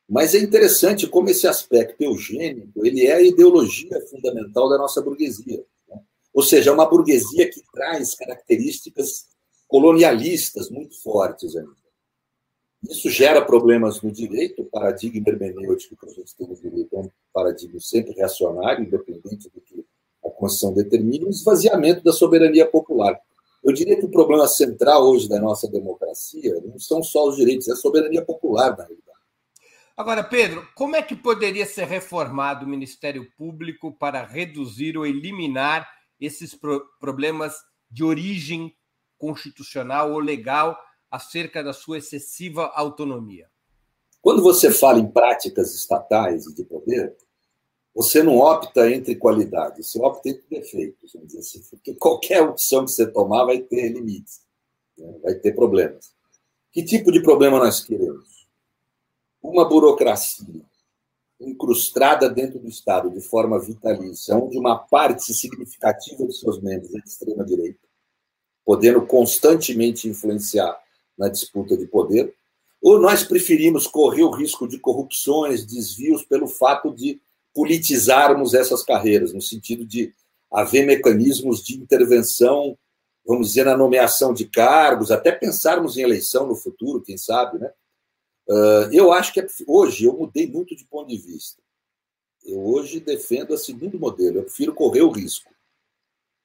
Mas é interessante como esse aspecto eugênico ele é a ideologia fundamental da nossa burguesia. Né? Ou seja, é uma burguesia que traz características colonialistas muito fortes ainda. Isso gera problemas no direito, o paradigma hermenêutico que a gente tem no direito é um paradigma sempre reacionário, independente do que a Constituição determina, o esvaziamento da soberania popular. Eu diria que o problema central hoje da nossa democracia não são só os direitos, é a soberania popular, na realidade. Agora, Pedro, como é que poderia ser reformado o Ministério Público para reduzir ou eliminar esses pro problemas de origem constitucional ou legal acerca da sua excessiva autonomia? Quando você fala em práticas estatais e de poder, você não opta entre qualidades, você opta entre defeitos, vamos dizer assim, porque qualquer opção que você tomar vai ter limites, né? vai ter problemas. Que tipo de problema nós queremos? Uma burocracia incrustada dentro do Estado de forma vitalícia, onde uma parte significativa de seus membros é de extrema-direita, podendo constantemente influenciar na disputa de poder, ou nós preferimos correr o risco de corrupções, desvios, pelo fato de politizarmos essas carreiras, no sentido de haver mecanismos de intervenção, vamos dizer, na nomeação de cargos, até pensarmos em eleição no futuro, quem sabe, né? Uh, eu acho que é, hoje eu mudei muito de ponto de vista. Eu hoje defendo o segundo modelo. Eu prefiro correr o risco,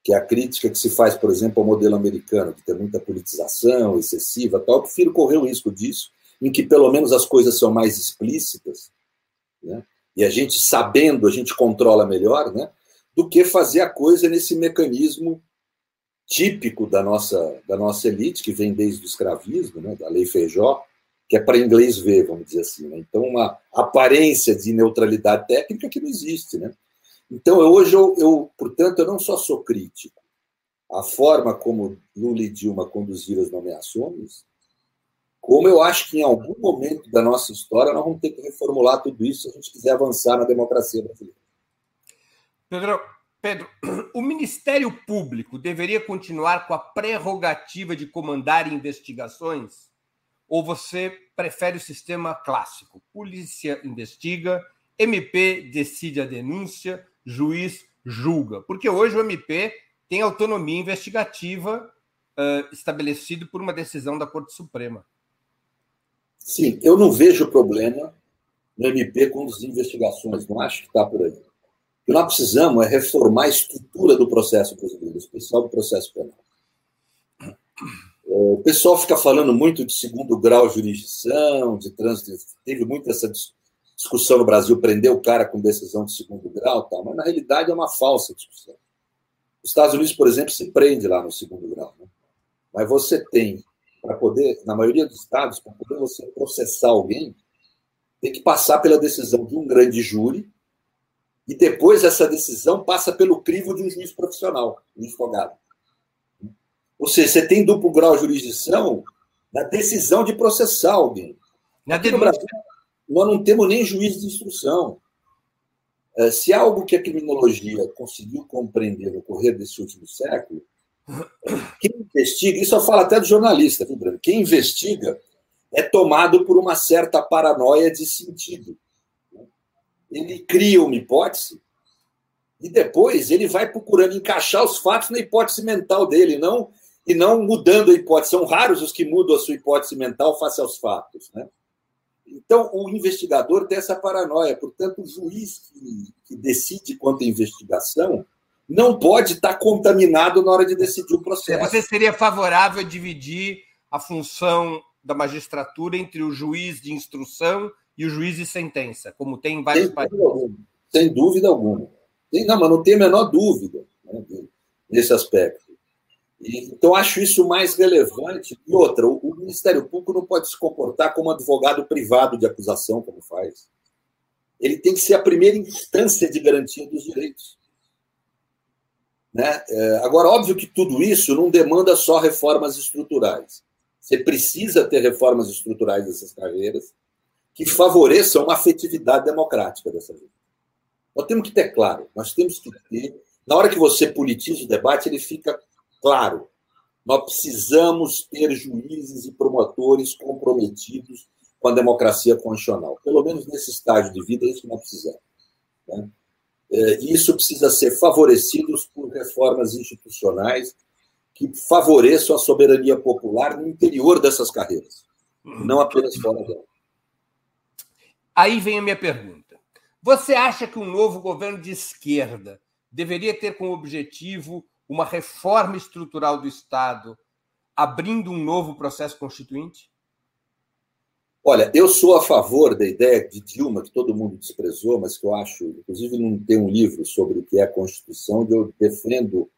que é a crítica que se faz, por exemplo, ao modelo americano, que tem muita politização excessiva, tal. Eu prefiro correr o risco disso, em que pelo menos as coisas são mais explícitas, né? E a gente sabendo, a gente controla melhor, né? Do que fazer a coisa nesse mecanismo típico da nossa da nossa elite que vem desde o escravismo, né? Da lei Feijó que é para inglês ver, vamos dizer assim. Né? Então, uma aparência de neutralidade técnica que não existe. Né? Então, hoje, eu, eu, portanto, eu não só sou crítico a forma como Lula e Dilma conduziram as nomeações, como eu acho que em algum momento da nossa história nós vamos ter que reformular tudo isso se a gente quiser avançar na democracia brasileira. Pedro, Pedro, o Ministério Público deveria continuar com a prerrogativa de comandar investigações? Ou você prefere o sistema clássico? Polícia investiga, MP decide a denúncia, juiz julga. Porque hoje o MP tem autonomia investigativa uh, estabelecido por uma decisão da Corte Suprema. Sim, eu não vejo problema no MP conduzir investigações, não acho que está por aí. O que nós precisamos é reformar a estrutura do processo brasileiro, especial do processo penal. O pessoal fica falando muito de segundo grau de jurisdição, de trânsito, teve muito essa discussão no Brasil, prender o cara com decisão de segundo grau, tal, mas na realidade é uma falsa discussão. Os Estados Unidos, por exemplo, se prende lá no segundo grau. Né? Mas você tem, para poder, na maioria dos estados, para poder você processar alguém, tem que passar pela decisão de um grande júri, e depois essa decisão passa pelo crivo de um juiz profissional, um advogado. Ou seja, você tem duplo grau de jurisdição na decisão de processar alguém. Na Aqui no Brasil, nós não temos nem juiz de instrução. É, se algo que a criminologia conseguiu compreender no correr desse último século, quem investiga, isso eu falo até do jornalista, viu, Bruno? Quem investiga é tomado por uma certa paranoia de sentido. Ele cria uma hipótese e depois ele vai procurando encaixar os fatos na hipótese mental dele, não e não mudando a hipótese. São raros os que mudam a sua hipótese mental face aos fatos. Né? Então, o investigador tem essa paranoia. Portanto, o juiz que, que decide quanto à investigação não pode estar contaminado na hora de decidir o processo. Você seria favorável a dividir a função da magistratura entre o juiz de instrução e o juiz de sentença, como tem em vários sem países? Dúvida alguma. Sem dúvida alguma. Não, mas não tem a menor dúvida né, nesse aspecto. Então, acho isso mais relevante. E outra, o Ministério Público não pode se comportar como advogado privado de acusação, como faz. Ele tem que ser a primeira instância de garantia dos direitos. Né? É, agora, óbvio que tudo isso não demanda só reformas estruturais. Você precisa ter reformas estruturais dessas carreiras que favoreçam uma afetividade democrática dessa gente. Nós temos que ter claro, nós temos que ter. Na hora que você politiza o debate, ele fica Claro, nós precisamos ter juízes e promotores comprometidos com a democracia constitucional. Pelo menos nesse estágio de vida, é isso que nós precisamos. Né? É, isso precisa ser favorecido por reformas institucionais que favoreçam a soberania popular no interior dessas carreiras, não apenas fora dela. Aí vem a minha pergunta. Você acha que um novo governo de esquerda deveria ter como objetivo uma reforma estrutural do Estado, abrindo um novo processo constituinte? Olha, eu sou a favor da ideia de Dilma, que todo mundo desprezou, mas que eu acho, inclusive, não tem um livro sobre o que é a Constituição, onde eu defendo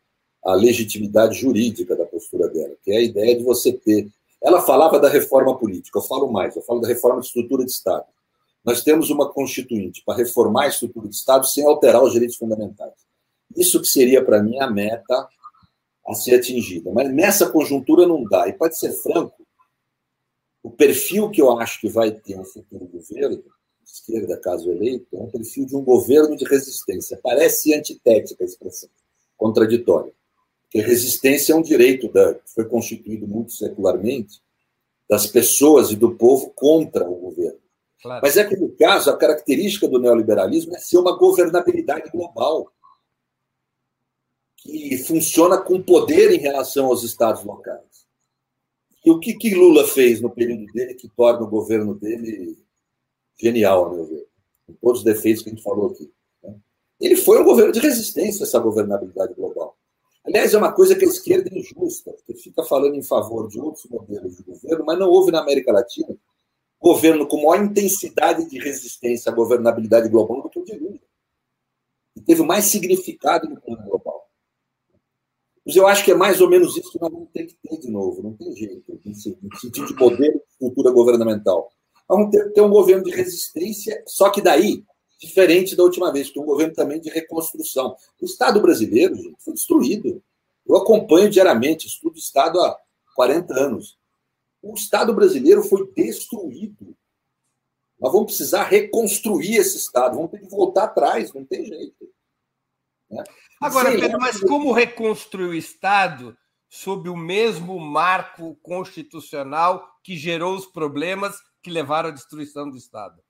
a legitimidade jurídica da postura dela, que é a ideia de você ter. Ela falava da reforma política, eu falo mais, eu falo da reforma de estrutura de Estado. Nós temos uma Constituinte para reformar a estrutura de Estado sem alterar os direitos fundamentais. Isso que seria, para mim, a meta a ser atingida. Mas nessa conjuntura não dá. E pode ser franco, o perfil que eu acho que vai ter um futuro governo, esquerda, caso eleito, é um perfil de um governo de resistência. Parece antitética a expressão, contraditória. Porque resistência é um direito da, que foi constituído muito secularmente das pessoas e do povo contra o governo. Claro. Mas é que, no caso, a característica do neoliberalismo é ser uma governabilidade global que funciona com poder em relação aos estados locais. E o que, que Lula fez no período dele que torna o governo dele genial, a meu ver, com todos os defeitos que a gente falou aqui. Né? Ele foi um governo de resistência a essa governabilidade global. Aliás, é uma coisa que a esquerda é injusta, porque fica falando em favor de outros modelos de governo, mas não houve na América Latina governo com maior intensidade de resistência à governabilidade global do que o de Lula. E teve mais significado no plano global. Mas eu acho que é mais ou menos isso que nós vamos ter que ter de novo, não tem jeito, no sentido de poder e cultura governamental. Vamos ter, ter um governo de resistência, só que daí, diferente da última vez, que um governo também de reconstrução. O Estado brasileiro, gente, foi destruído. Eu acompanho diariamente, estudo Estado há 40 anos. O Estado brasileiro foi destruído. Nós vamos precisar reconstruir esse Estado, vamos ter que voltar atrás, não tem jeito. Né? Agora, Pedro, mas como reconstruir o Estado sob o mesmo marco constitucional que gerou os problemas que levaram à destruição do Estado?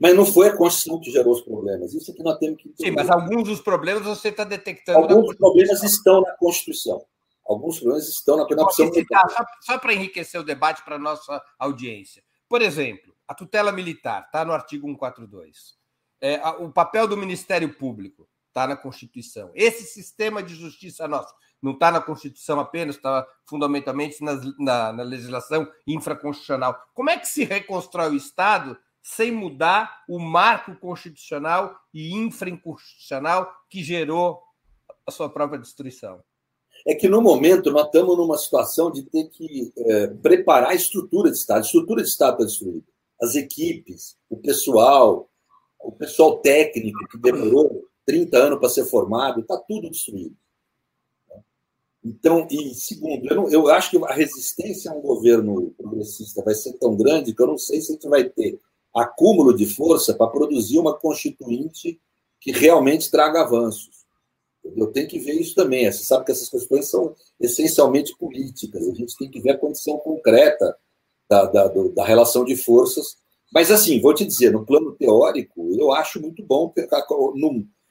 Mas não foi a Constituição que gerou os problemas. Isso é que nós temos que entender. Sim, mas alguns dos problemas você está detectando. Alguns problemas estão na Constituição. Alguns problemas estão na Constituição. Só, só para enriquecer o debate para a nossa audiência. Por exemplo, a tutela militar está no artigo 142. É, o papel do Ministério Público está na Constituição. Esse sistema de justiça nosso não está na Constituição apenas, está fundamentalmente na, na, na legislação infraconstitucional. Como é que se reconstrói o Estado sem mudar o marco constitucional e infraconstitucional que gerou a sua própria destruição? É que no momento nós estamos numa situação de ter que é, preparar a estrutura de Estado. A estrutura de Estado está destruída. As equipes, o pessoal, o pessoal técnico que demorou 30 anos para ser formado, está tudo destruído. Então, e segundo, eu, não, eu acho que a resistência a um governo progressista vai ser tão grande que eu não sei se a gente vai ter acúmulo de força para produzir uma constituinte que realmente traga avanços. Eu tenho que ver isso também. Você sabe que essas questões são essencialmente políticas. A gente tem que ver a condição concreta da, da, da relação de forças. Mas, assim, vou te dizer, no plano teórico, eu acho muito bom,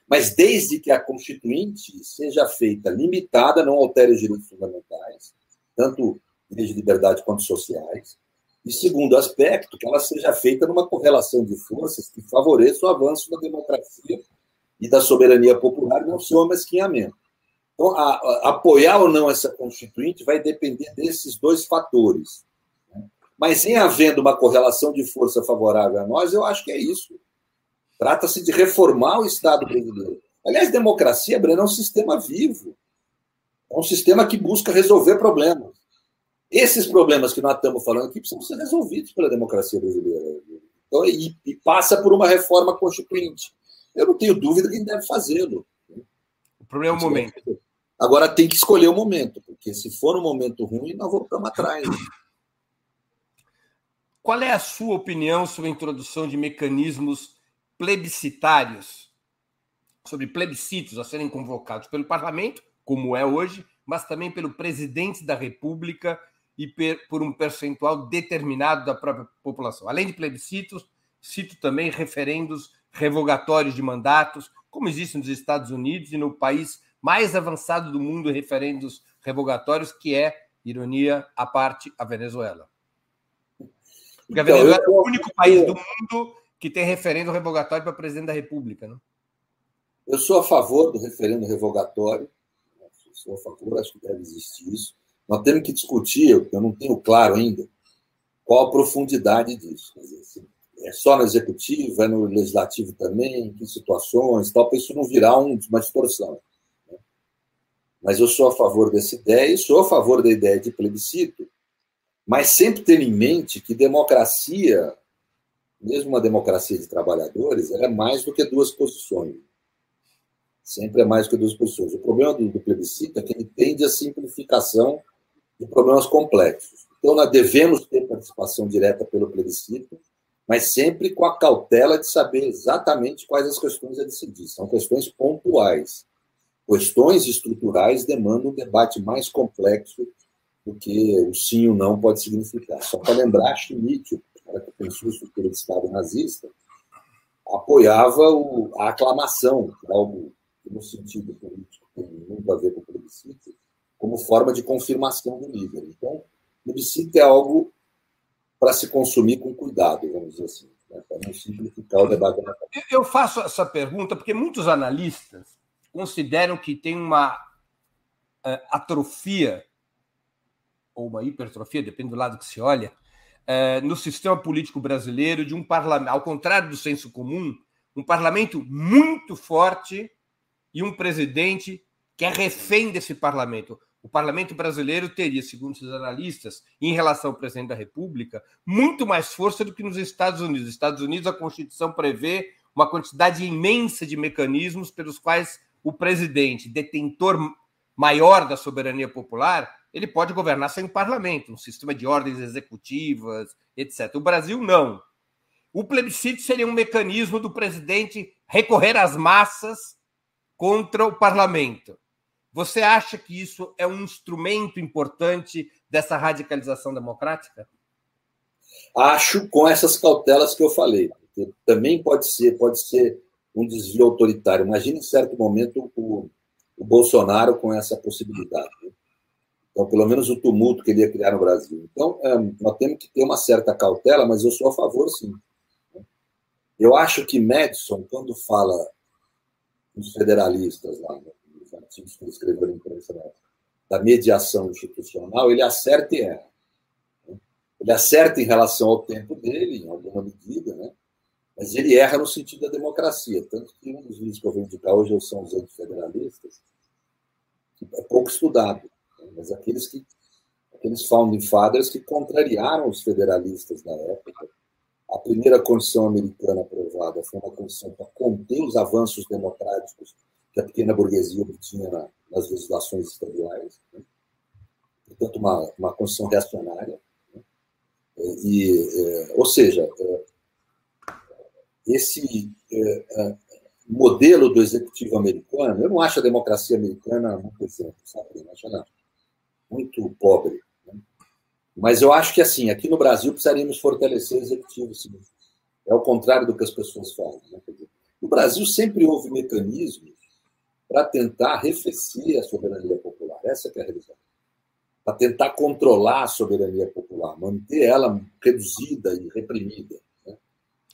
mas desde que a Constituinte seja feita limitada, não altere os direitos fundamentais, tanto de liberdade quanto sociais, e segundo aspecto, que ela seja feita numa correlação de forças que favoreça o avanço da democracia e da soberania popular, não só o mesquinhamento. Então, a, a, apoiar ou não essa constituinte vai depender desses dois fatores. Né? Mas em havendo uma correlação de força favorável a nós, eu acho que é isso. Trata-se de reformar o Estado brasileiro. Aliás, democracia, Breno, é um sistema vivo. É um sistema que busca resolver problemas. Esses problemas que nós estamos falando aqui precisam ser resolvidos pela democracia brasileira. Então, e, e passa por uma reforma constituinte. Eu não tenho dúvida que a gente deve fazê-lo. O problema é o momento. Agora tem que escolher o momento, porque se for um momento ruim, nós voltamos atrás. Qual é a sua opinião sobre a introdução de mecanismos plebiscitários, sobre plebiscitos a serem convocados pelo parlamento, como é hoje, mas também pelo presidente da República e por um percentual determinado da própria população. Além de plebiscitos, cito também referendos revogatórios de mandatos, como existe nos Estados Unidos e no país mais avançado do mundo referendos revogatórios, que é, ironia à parte, a Venezuela. Porque a então, Venezuela é o único país do mundo que tem referendo revogatório para presidente da República. Não? Eu sou a favor do referendo revogatório, sou a favor, acho que deve existir isso. Nós temos que discutir, eu não tenho claro ainda, qual a profundidade disso. É só no executivo, é no legislativo também, em que situações, tal, para isso não virar um, uma distorção. Né? Mas eu sou a favor dessa ideia e sou a favor da ideia de plebiscito, mas sempre tendo em mente que democracia, mesmo uma democracia de trabalhadores, ela é mais do que duas posições. Sempre é mais do que duas posições. O problema do, do plebiscito é que ele tende à simplificação de problemas complexos. Então, nós devemos ter participação direta pelo plebiscito, mas sempre com a cautela de saber exatamente quais as questões a decidir. São questões pontuais. Questões estruturais demandam um debate mais complexo do que o sim ou não pode significar. Só para lembrar, Schmitt, cara que pensou estrutura de Estado nazista, apoiava o, a aclamação, algo que no sentido político tem muito a ver com o plebiscito, como forma de confirmação do líder. Então, plebiscito é algo para se consumir com cuidado, vamos dizer assim, né? para não simplificar o debate. Eu faço essa pergunta porque muitos analistas consideram que tem uma uh, atrofia ou uma hipertrofia, depende do lado que se olha, uh, no sistema político brasileiro de um parlamento, ao contrário do senso comum, um parlamento muito forte e um presidente que é refém desse parlamento o parlamento brasileiro teria, segundo os analistas, em relação ao presidente da República, muito mais força do que nos Estados Unidos. Nos Estados Unidos, a Constituição prevê uma quantidade imensa de mecanismos pelos quais o presidente, detentor maior da soberania popular, ele pode governar sem o parlamento, um sistema de ordens executivas, etc. O Brasil não. O plebiscito seria um mecanismo do presidente recorrer às massas contra o parlamento. Você acha que isso é um instrumento importante dessa radicalização democrática? Acho com essas cautelas que eu falei. Também pode ser, pode ser um desvio autoritário. Imagina em certo momento o, o Bolsonaro com essa possibilidade. Né? Então, pelo menos o tumulto que ele ia criar no Brasil. Então, é, nós temos que ter uma certa cautela, mas eu sou a favor, sim. Eu acho que Madison, quando fala dos federalistas lá, nos artigos que ele escreveu na imprensa da mediação institucional, ele acerta e erra. Ele acerta em relação ao tempo dele, em alguma medida, né? mas ele erra no sentido da democracia. Tanto que um dos livros que eu vou indicar hoje são os antifederalistas, que é pouco estudado, né? Mas aqueles que aqueles founding fathers que contrariaram os federalistas na época. A primeira Constituição americana aprovada foi uma Constituição para conter os avanços democráticos que a pequena burguesia obtinha nas legislações estaduais. Né? Portanto, uma, uma Constituição reacionária. Né? E, é, ou seja, é, esse é, é, modelo do executivo americano, eu não acho a democracia americana muito exemplo, sabe? Eu acho não. Muito pobre. Né? Mas eu acho que, assim, aqui no Brasil precisaríamos fortalecer o executivo. É o contrário do que as pessoas falam. Né? No Brasil sempre houve mecanismos para tentar arrefecer a soberania popular. Essa é a realidade. Para tentar controlar a soberania popular, manter ela reduzida e reprimida.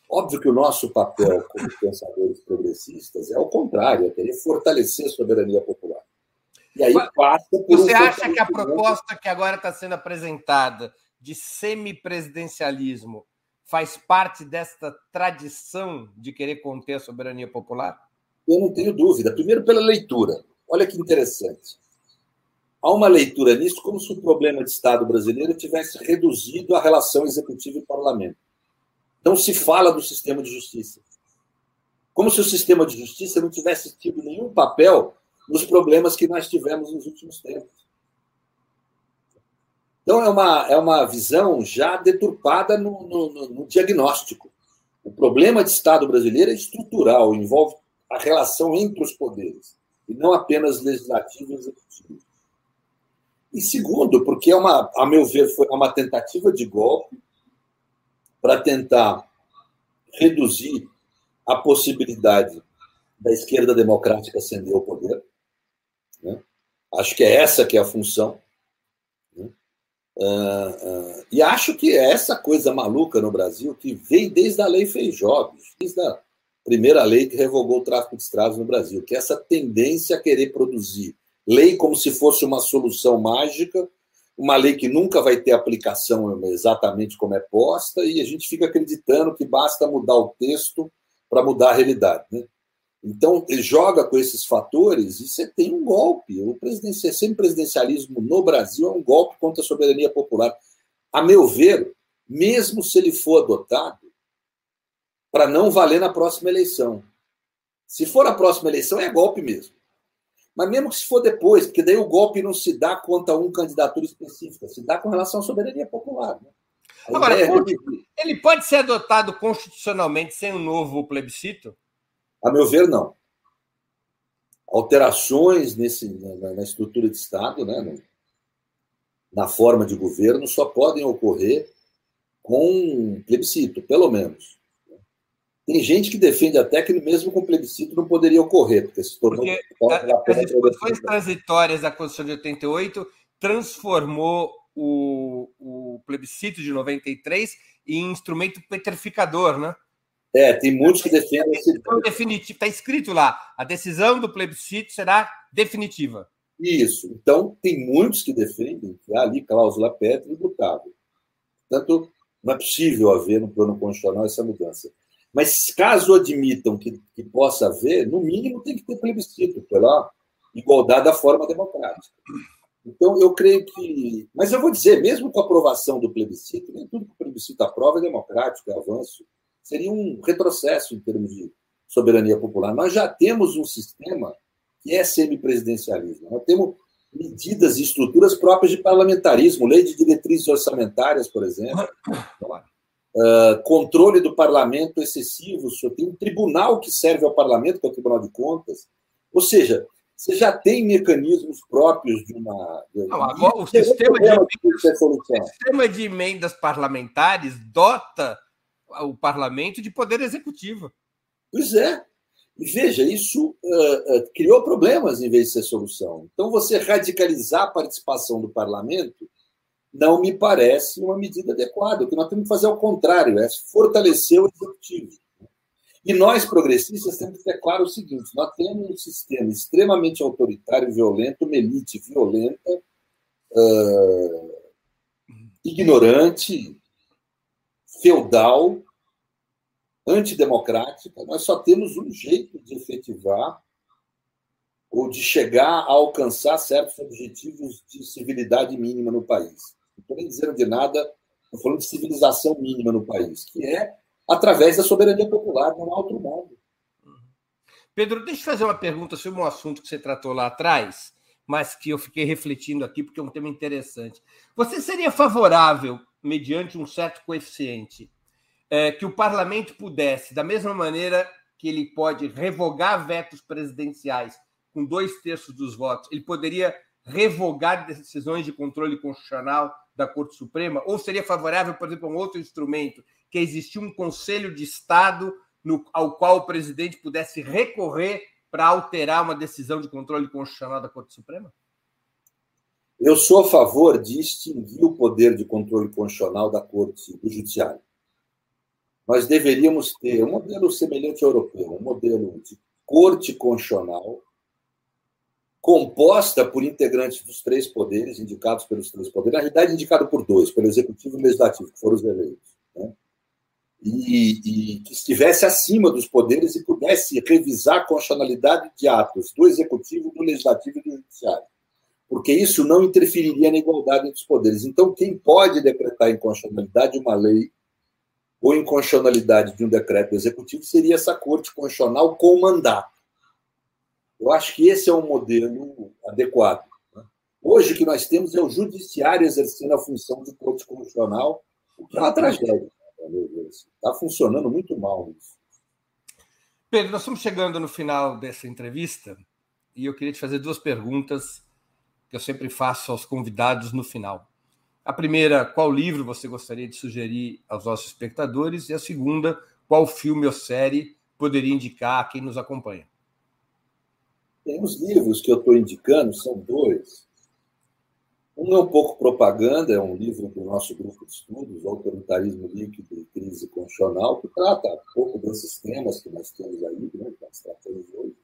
Óbvio que o nosso papel como pensadores progressistas é o contrário, é querer fortalecer a soberania popular. E aí passa por Você um acha que a proposta que agora está sendo apresentada de semipresidencialismo faz parte desta tradição de querer conter a soberania popular? Eu não tenho dúvida. Primeiro, pela leitura. Olha que interessante. Há uma leitura nisso como se o problema de Estado brasileiro tivesse reduzido a relação executiva e parlamento. Não se fala do sistema de justiça. Como se o sistema de justiça não tivesse tido nenhum papel nos problemas que nós tivemos nos últimos tempos. Então, é uma, é uma visão já deturpada no, no, no diagnóstico. O problema de Estado brasileiro é estrutural, envolve a relação entre os poderes, e não apenas legislativo e executivo. E segundo, porque é uma, a meu ver, foi uma tentativa de golpe para tentar reduzir a possibilidade da esquerda democrática ascender ao poder. Né? Acho que é essa que é a função. Né? Uh, uh, e acho que é essa coisa maluca no Brasil que vem desde a lei Feijó, desde a primeira lei que revogou o tráfico de escravos no Brasil, que é essa tendência a querer produzir lei como se fosse uma solução mágica uma lei que nunca vai ter aplicação exatamente como é posta, e a gente fica acreditando que basta mudar o texto para mudar a realidade. Né? Então, ele joga com esses fatores e você tem um golpe. O semipresidencialismo no Brasil é um golpe contra a soberania popular. A meu ver, mesmo se ele for adotado, para não valer na próxima eleição. Se for a próxima eleição, é golpe mesmo. Mas mesmo que se for depois, porque daí o golpe não se dá contra uma candidatura específica, se dá com relação à soberania popular. Né? Agora, é... ele pode ser adotado constitucionalmente sem um novo plebiscito? A meu ver, não. Alterações nesse, na, na estrutura de Estado, né, na forma de governo, só podem ocorrer com plebiscito, pelo menos. Tem gente que defende até que mesmo com plebiscito não poderia ocorrer, porque se tornou. Porque as discussões transitórias da Constituição de 88 transformou o, o plebiscito de 93 em instrumento petrificador, né? É, tem muitos que defendem esse. Definitivo, está escrito lá: a decisão do plebiscito será definitiva. Isso. Então, tem muitos que defendem que há ali cláusula pétrea imutável. Portanto, não é possível haver no plano constitucional essa mudança. Mas caso admitam que, que possa haver, no mínimo tem que ter plebiscito pela igualdade da forma democrática. Então, eu creio que. Mas eu vou dizer, mesmo com a aprovação do plebiscito, nem tudo que o plebiscito aprova é democrático, é avanço. Seria um retrocesso em termos de soberania popular. Nós já temos um sistema que é semipresidencialismo. Nós temos medidas e estruturas próprias de parlamentarismo, lei de diretrizes orçamentárias, por exemplo. Uh, controle do parlamento excessivo, só tem um tribunal que serve ao parlamento, que é o Tribunal de Contas. Ou seja, você já tem mecanismos próprios de uma. Não, agora, o, sistema de emendas, o sistema de emendas parlamentares dota o parlamento de poder executivo. Pois é. Veja, isso uh, uh, criou problemas em vez de ser solução. Então, você radicalizar a participação do parlamento não me parece uma medida adequada. O que nós temos que fazer é o contrário, é fortalecer o executivo. E nós, progressistas, temos que ter claro o seguinte: nós temos um sistema extremamente autoritário violento, uma elite violenta, uh, ignorante, feudal, antidemocrática. Nós só temos um jeito de efetivar ou de chegar a alcançar certos objetivos de civilidade mínima no país estou nem dizendo de nada, estou falando de civilização mínima no país, que é através da soberania popular, não há outro modo. Pedro, deixa eu fazer uma pergunta sobre um assunto que você tratou lá atrás, mas que eu fiquei refletindo aqui porque é um tema interessante. Você seria favorável, mediante um certo coeficiente, é, que o parlamento pudesse, da mesma maneira que ele pode revogar vetos presidenciais com dois terços dos votos, ele poderia revogar decisões de controle constitucional da Corte Suprema? Ou seria favorável, por exemplo, a um outro instrumento, que existia um Conselho de Estado no, ao qual o presidente pudesse recorrer para alterar uma decisão de controle constitucional da Corte Suprema? Eu sou a favor de extinguir o poder de controle constitucional da Corte do Judiciário. Nós deveríamos ter um modelo semelhante ao europeu, um modelo de Corte Constitucional composta por integrantes dos três poderes, indicados pelos três poderes, na realidade, indicado por dois, pelo Executivo e o Legislativo, que foram os eleitos. Né? E, e, que estivesse acima dos poderes e pudesse revisar a constitucionalidade de atos do Executivo, do Legislativo e do Judiciário. Porque isso não interferiria na igualdade entre os poderes. Então, quem pode decretar inconstitucionalidade de uma lei ou inconstitucionalidade de um decreto Executivo seria essa Corte Constitucional com mandato. Eu acho que esse é um modelo adequado. Né? Hoje, o que nós temos é o judiciário exercendo a função de corte constitucional, o que é uma tragédia. Está funcionando muito mal isso. Pedro, nós estamos chegando no final dessa entrevista e eu queria te fazer duas perguntas que eu sempre faço aos convidados no final. A primeira, qual livro você gostaria de sugerir aos nossos espectadores? E a segunda, qual filme ou série poderia indicar a quem nos acompanha? Tem os livros que eu estou indicando, são dois. Um é um pouco propaganda, é um livro do nosso grupo de estudos, Autoritarismo Líquido e Crise Constitucional, que trata um pouco desses temas que nós temos aí, né, que nós tratamos hoje.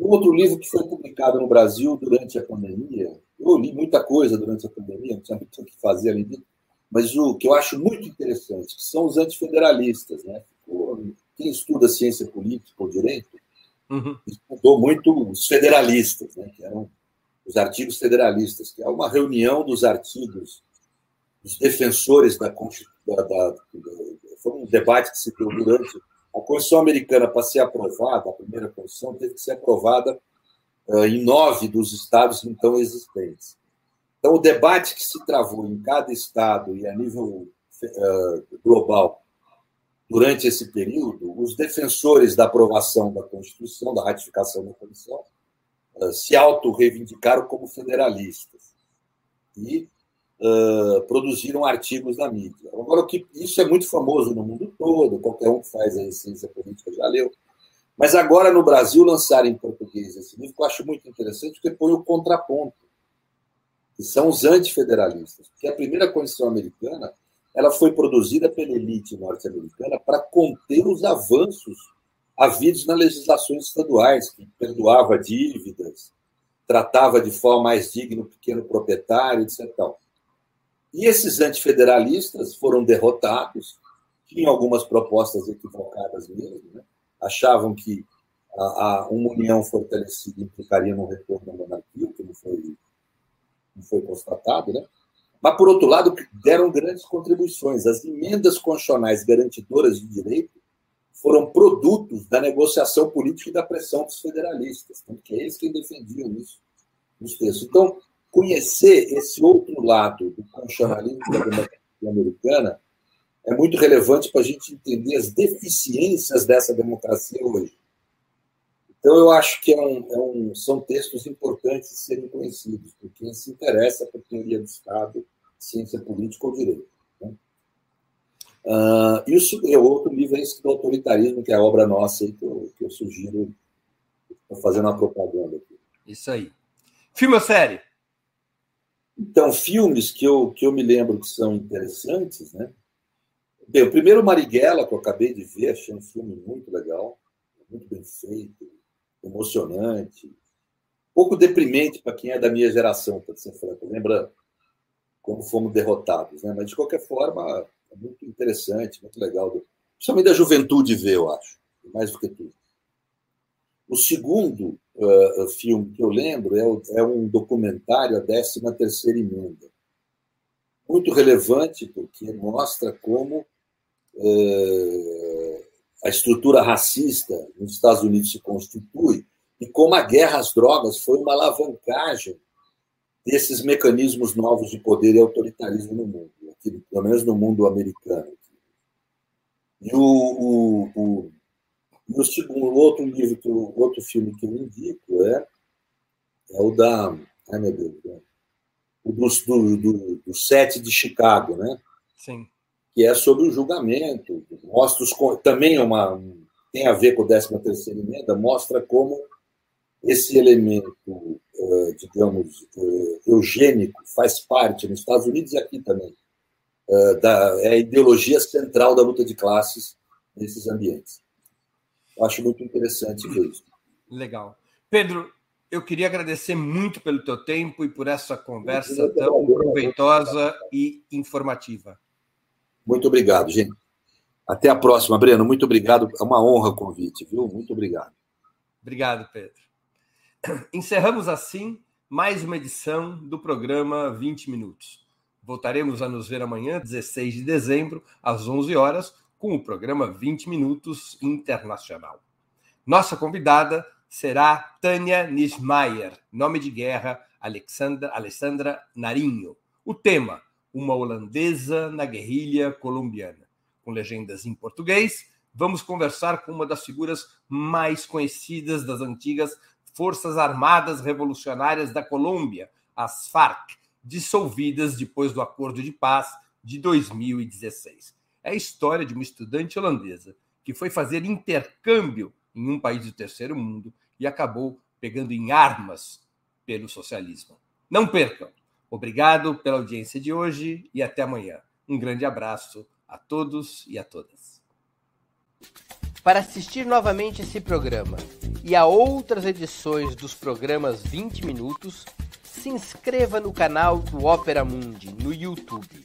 Um outro livro que foi publicado no Brasil durante a pandemia, eu li muita coisa durante a pandemia, não tinha muito o que fazer além disso, mas o que eu acho muito interessante, que são os antifederalistas. Né? Quem estuda ciência política ou direito Uhum. Estudou muito os federalistas, né, que eram os artigos federalistas, que é uma reunião dos artigos dos defensores da Constituição. Da, da, foi um debate que se deu durante a Constituição Americana, para ser aprovada, a primeira Constituição, teve que ser aprovada uh, em nove dos estados então existentes. Então, o debate que se travou em cada estado e a nível uh, global durante esse período, os defensores da aprovação da Constituição, da ratificação da Constituição, eh, se auto-reivindicaram como federalistas e uh, produziram artigos na mídia. Agora, o que, isso é muito famoso no mundo todo, qualquer um que faz a ciência política já leu. Mas agora, no Brasil, lançar em português esse livro, que eu acho muito interessante, porque põe o contraponto, que são os antifederalistas. Porque a primeira Constituição americana ela foi produzida pela elite norte-americana para conter os avanços havidos nas legislações estaduais, que perdoava dívidas, tratava de forma mais digna o pequeno proprietário, etc. E esses antifederalistas foram derrotados, tinham algumas propostas equivocadas mesmo, né? achavam que a, a, uma união fortalecida implicaria no retorno à monarquia, que não foi, não foi constatado, né? Mas, por outro lado, deram grandes contribuições. As emendas constitucionais garantidoras de direito foram produtos da negociação política e da pressão dos federalistas, que é eles quem defendiam isso. nos textos. Então, conhecer esse outro lado do constitucionalismo da democracia americana é muito relevante para a gente entender as deficiências dessa democracia hoje. Então, eu acho que é um, é um, são textos importantes de serem conhecidos por quem se interessa por teoria do Estado, ciência política ou direito. Né? Uh, e o, outro livro é esse do autoritarismo, que é a obra nossa aí, que, eu, que eu sugiro, estou fazendo uma propaganda aqui. Isso aí. Filme ou série? Então, filmes que eu, que eu me lembro que são interessantes, né? Bem, o primeiro Marighella, que eu acabei de ver, achei um filme muito legal, muito bem feito, emocionante, um pouco deprimente para quem é da minha geração, para ser franco. Lembra como fomos derrotados, né? Mas de qualquer forma, é muito interessante, muito legal, principalmente da juventude ver, eu acho, mais do que tudo. O segundo uh, filme que eu lembro é, é um documentário, a 13 terceira emenda. Muito relevante, porque mostra como uh, a estrutura racista nos Estados Unidos se constitui e como a guerra às drogas foi uma alavancagem desses mecanismos novos de poder e autoritarismo no mundo, aqui, pelo menos no mundo americano. E o, o, o, o segundo, outro livro, que eu, outro filme que eu indico é, é o da. Ai, meu Deus, né? o do, do, do, do Sete de Chicago, né? Sim. Que é sobre o julgamento, mostra os, também é uma, tem a ver com a 13 terceira emenda, mostra como esse elemento, uh, digamos, uh, eugênico faz parte nos Estados Unidos e aqui também. Uh, da, é a ideologia central da luta de classes nesses ambientes. Acho muito interessante ver isso. Legal. Pedro, eu queria agradecer muito pelo teu tempo e por essa conversa tão proveitosa e informativa. Muito obrigado, gente. Até a próxima, Breno. Muito obrigado. É uma honra o convite, viu? Muito obrigado. Obrigado, Pedro. Encerramos assim mais uma edição do programa 20 Minutos. Voltaremos a nos ver amanhã, 16 de dezembro, às 11 horas, com o programa 20 Minutos Internacional. Nossa convidada será Tânia Nismayer, nome de guerra Alexandra, Alessandra Narinho. O tema: Uma holandesa na guerrilha colombiana. Com legendas em português, vamos conversar com uma das figuras mais conhecidas das antigas Forças Armadas Revolucionárias da Colômbia, as FARC, dissolvidas depois do Acordo de Paz de 2016. É a história de uma estudante holandesa que foi fazer intercâmbio em um país do terceiro mundo e acabou pegando em armas pelo socialismo. Não percam! Obrigado pela audiência de hoje e até amanhã. Um grande abraço a todos e a todas. Para assistir novamente esse programa e a outras edições dos programas 20 Minutos, se inscreva no canal do Opera Mundi no YouTube.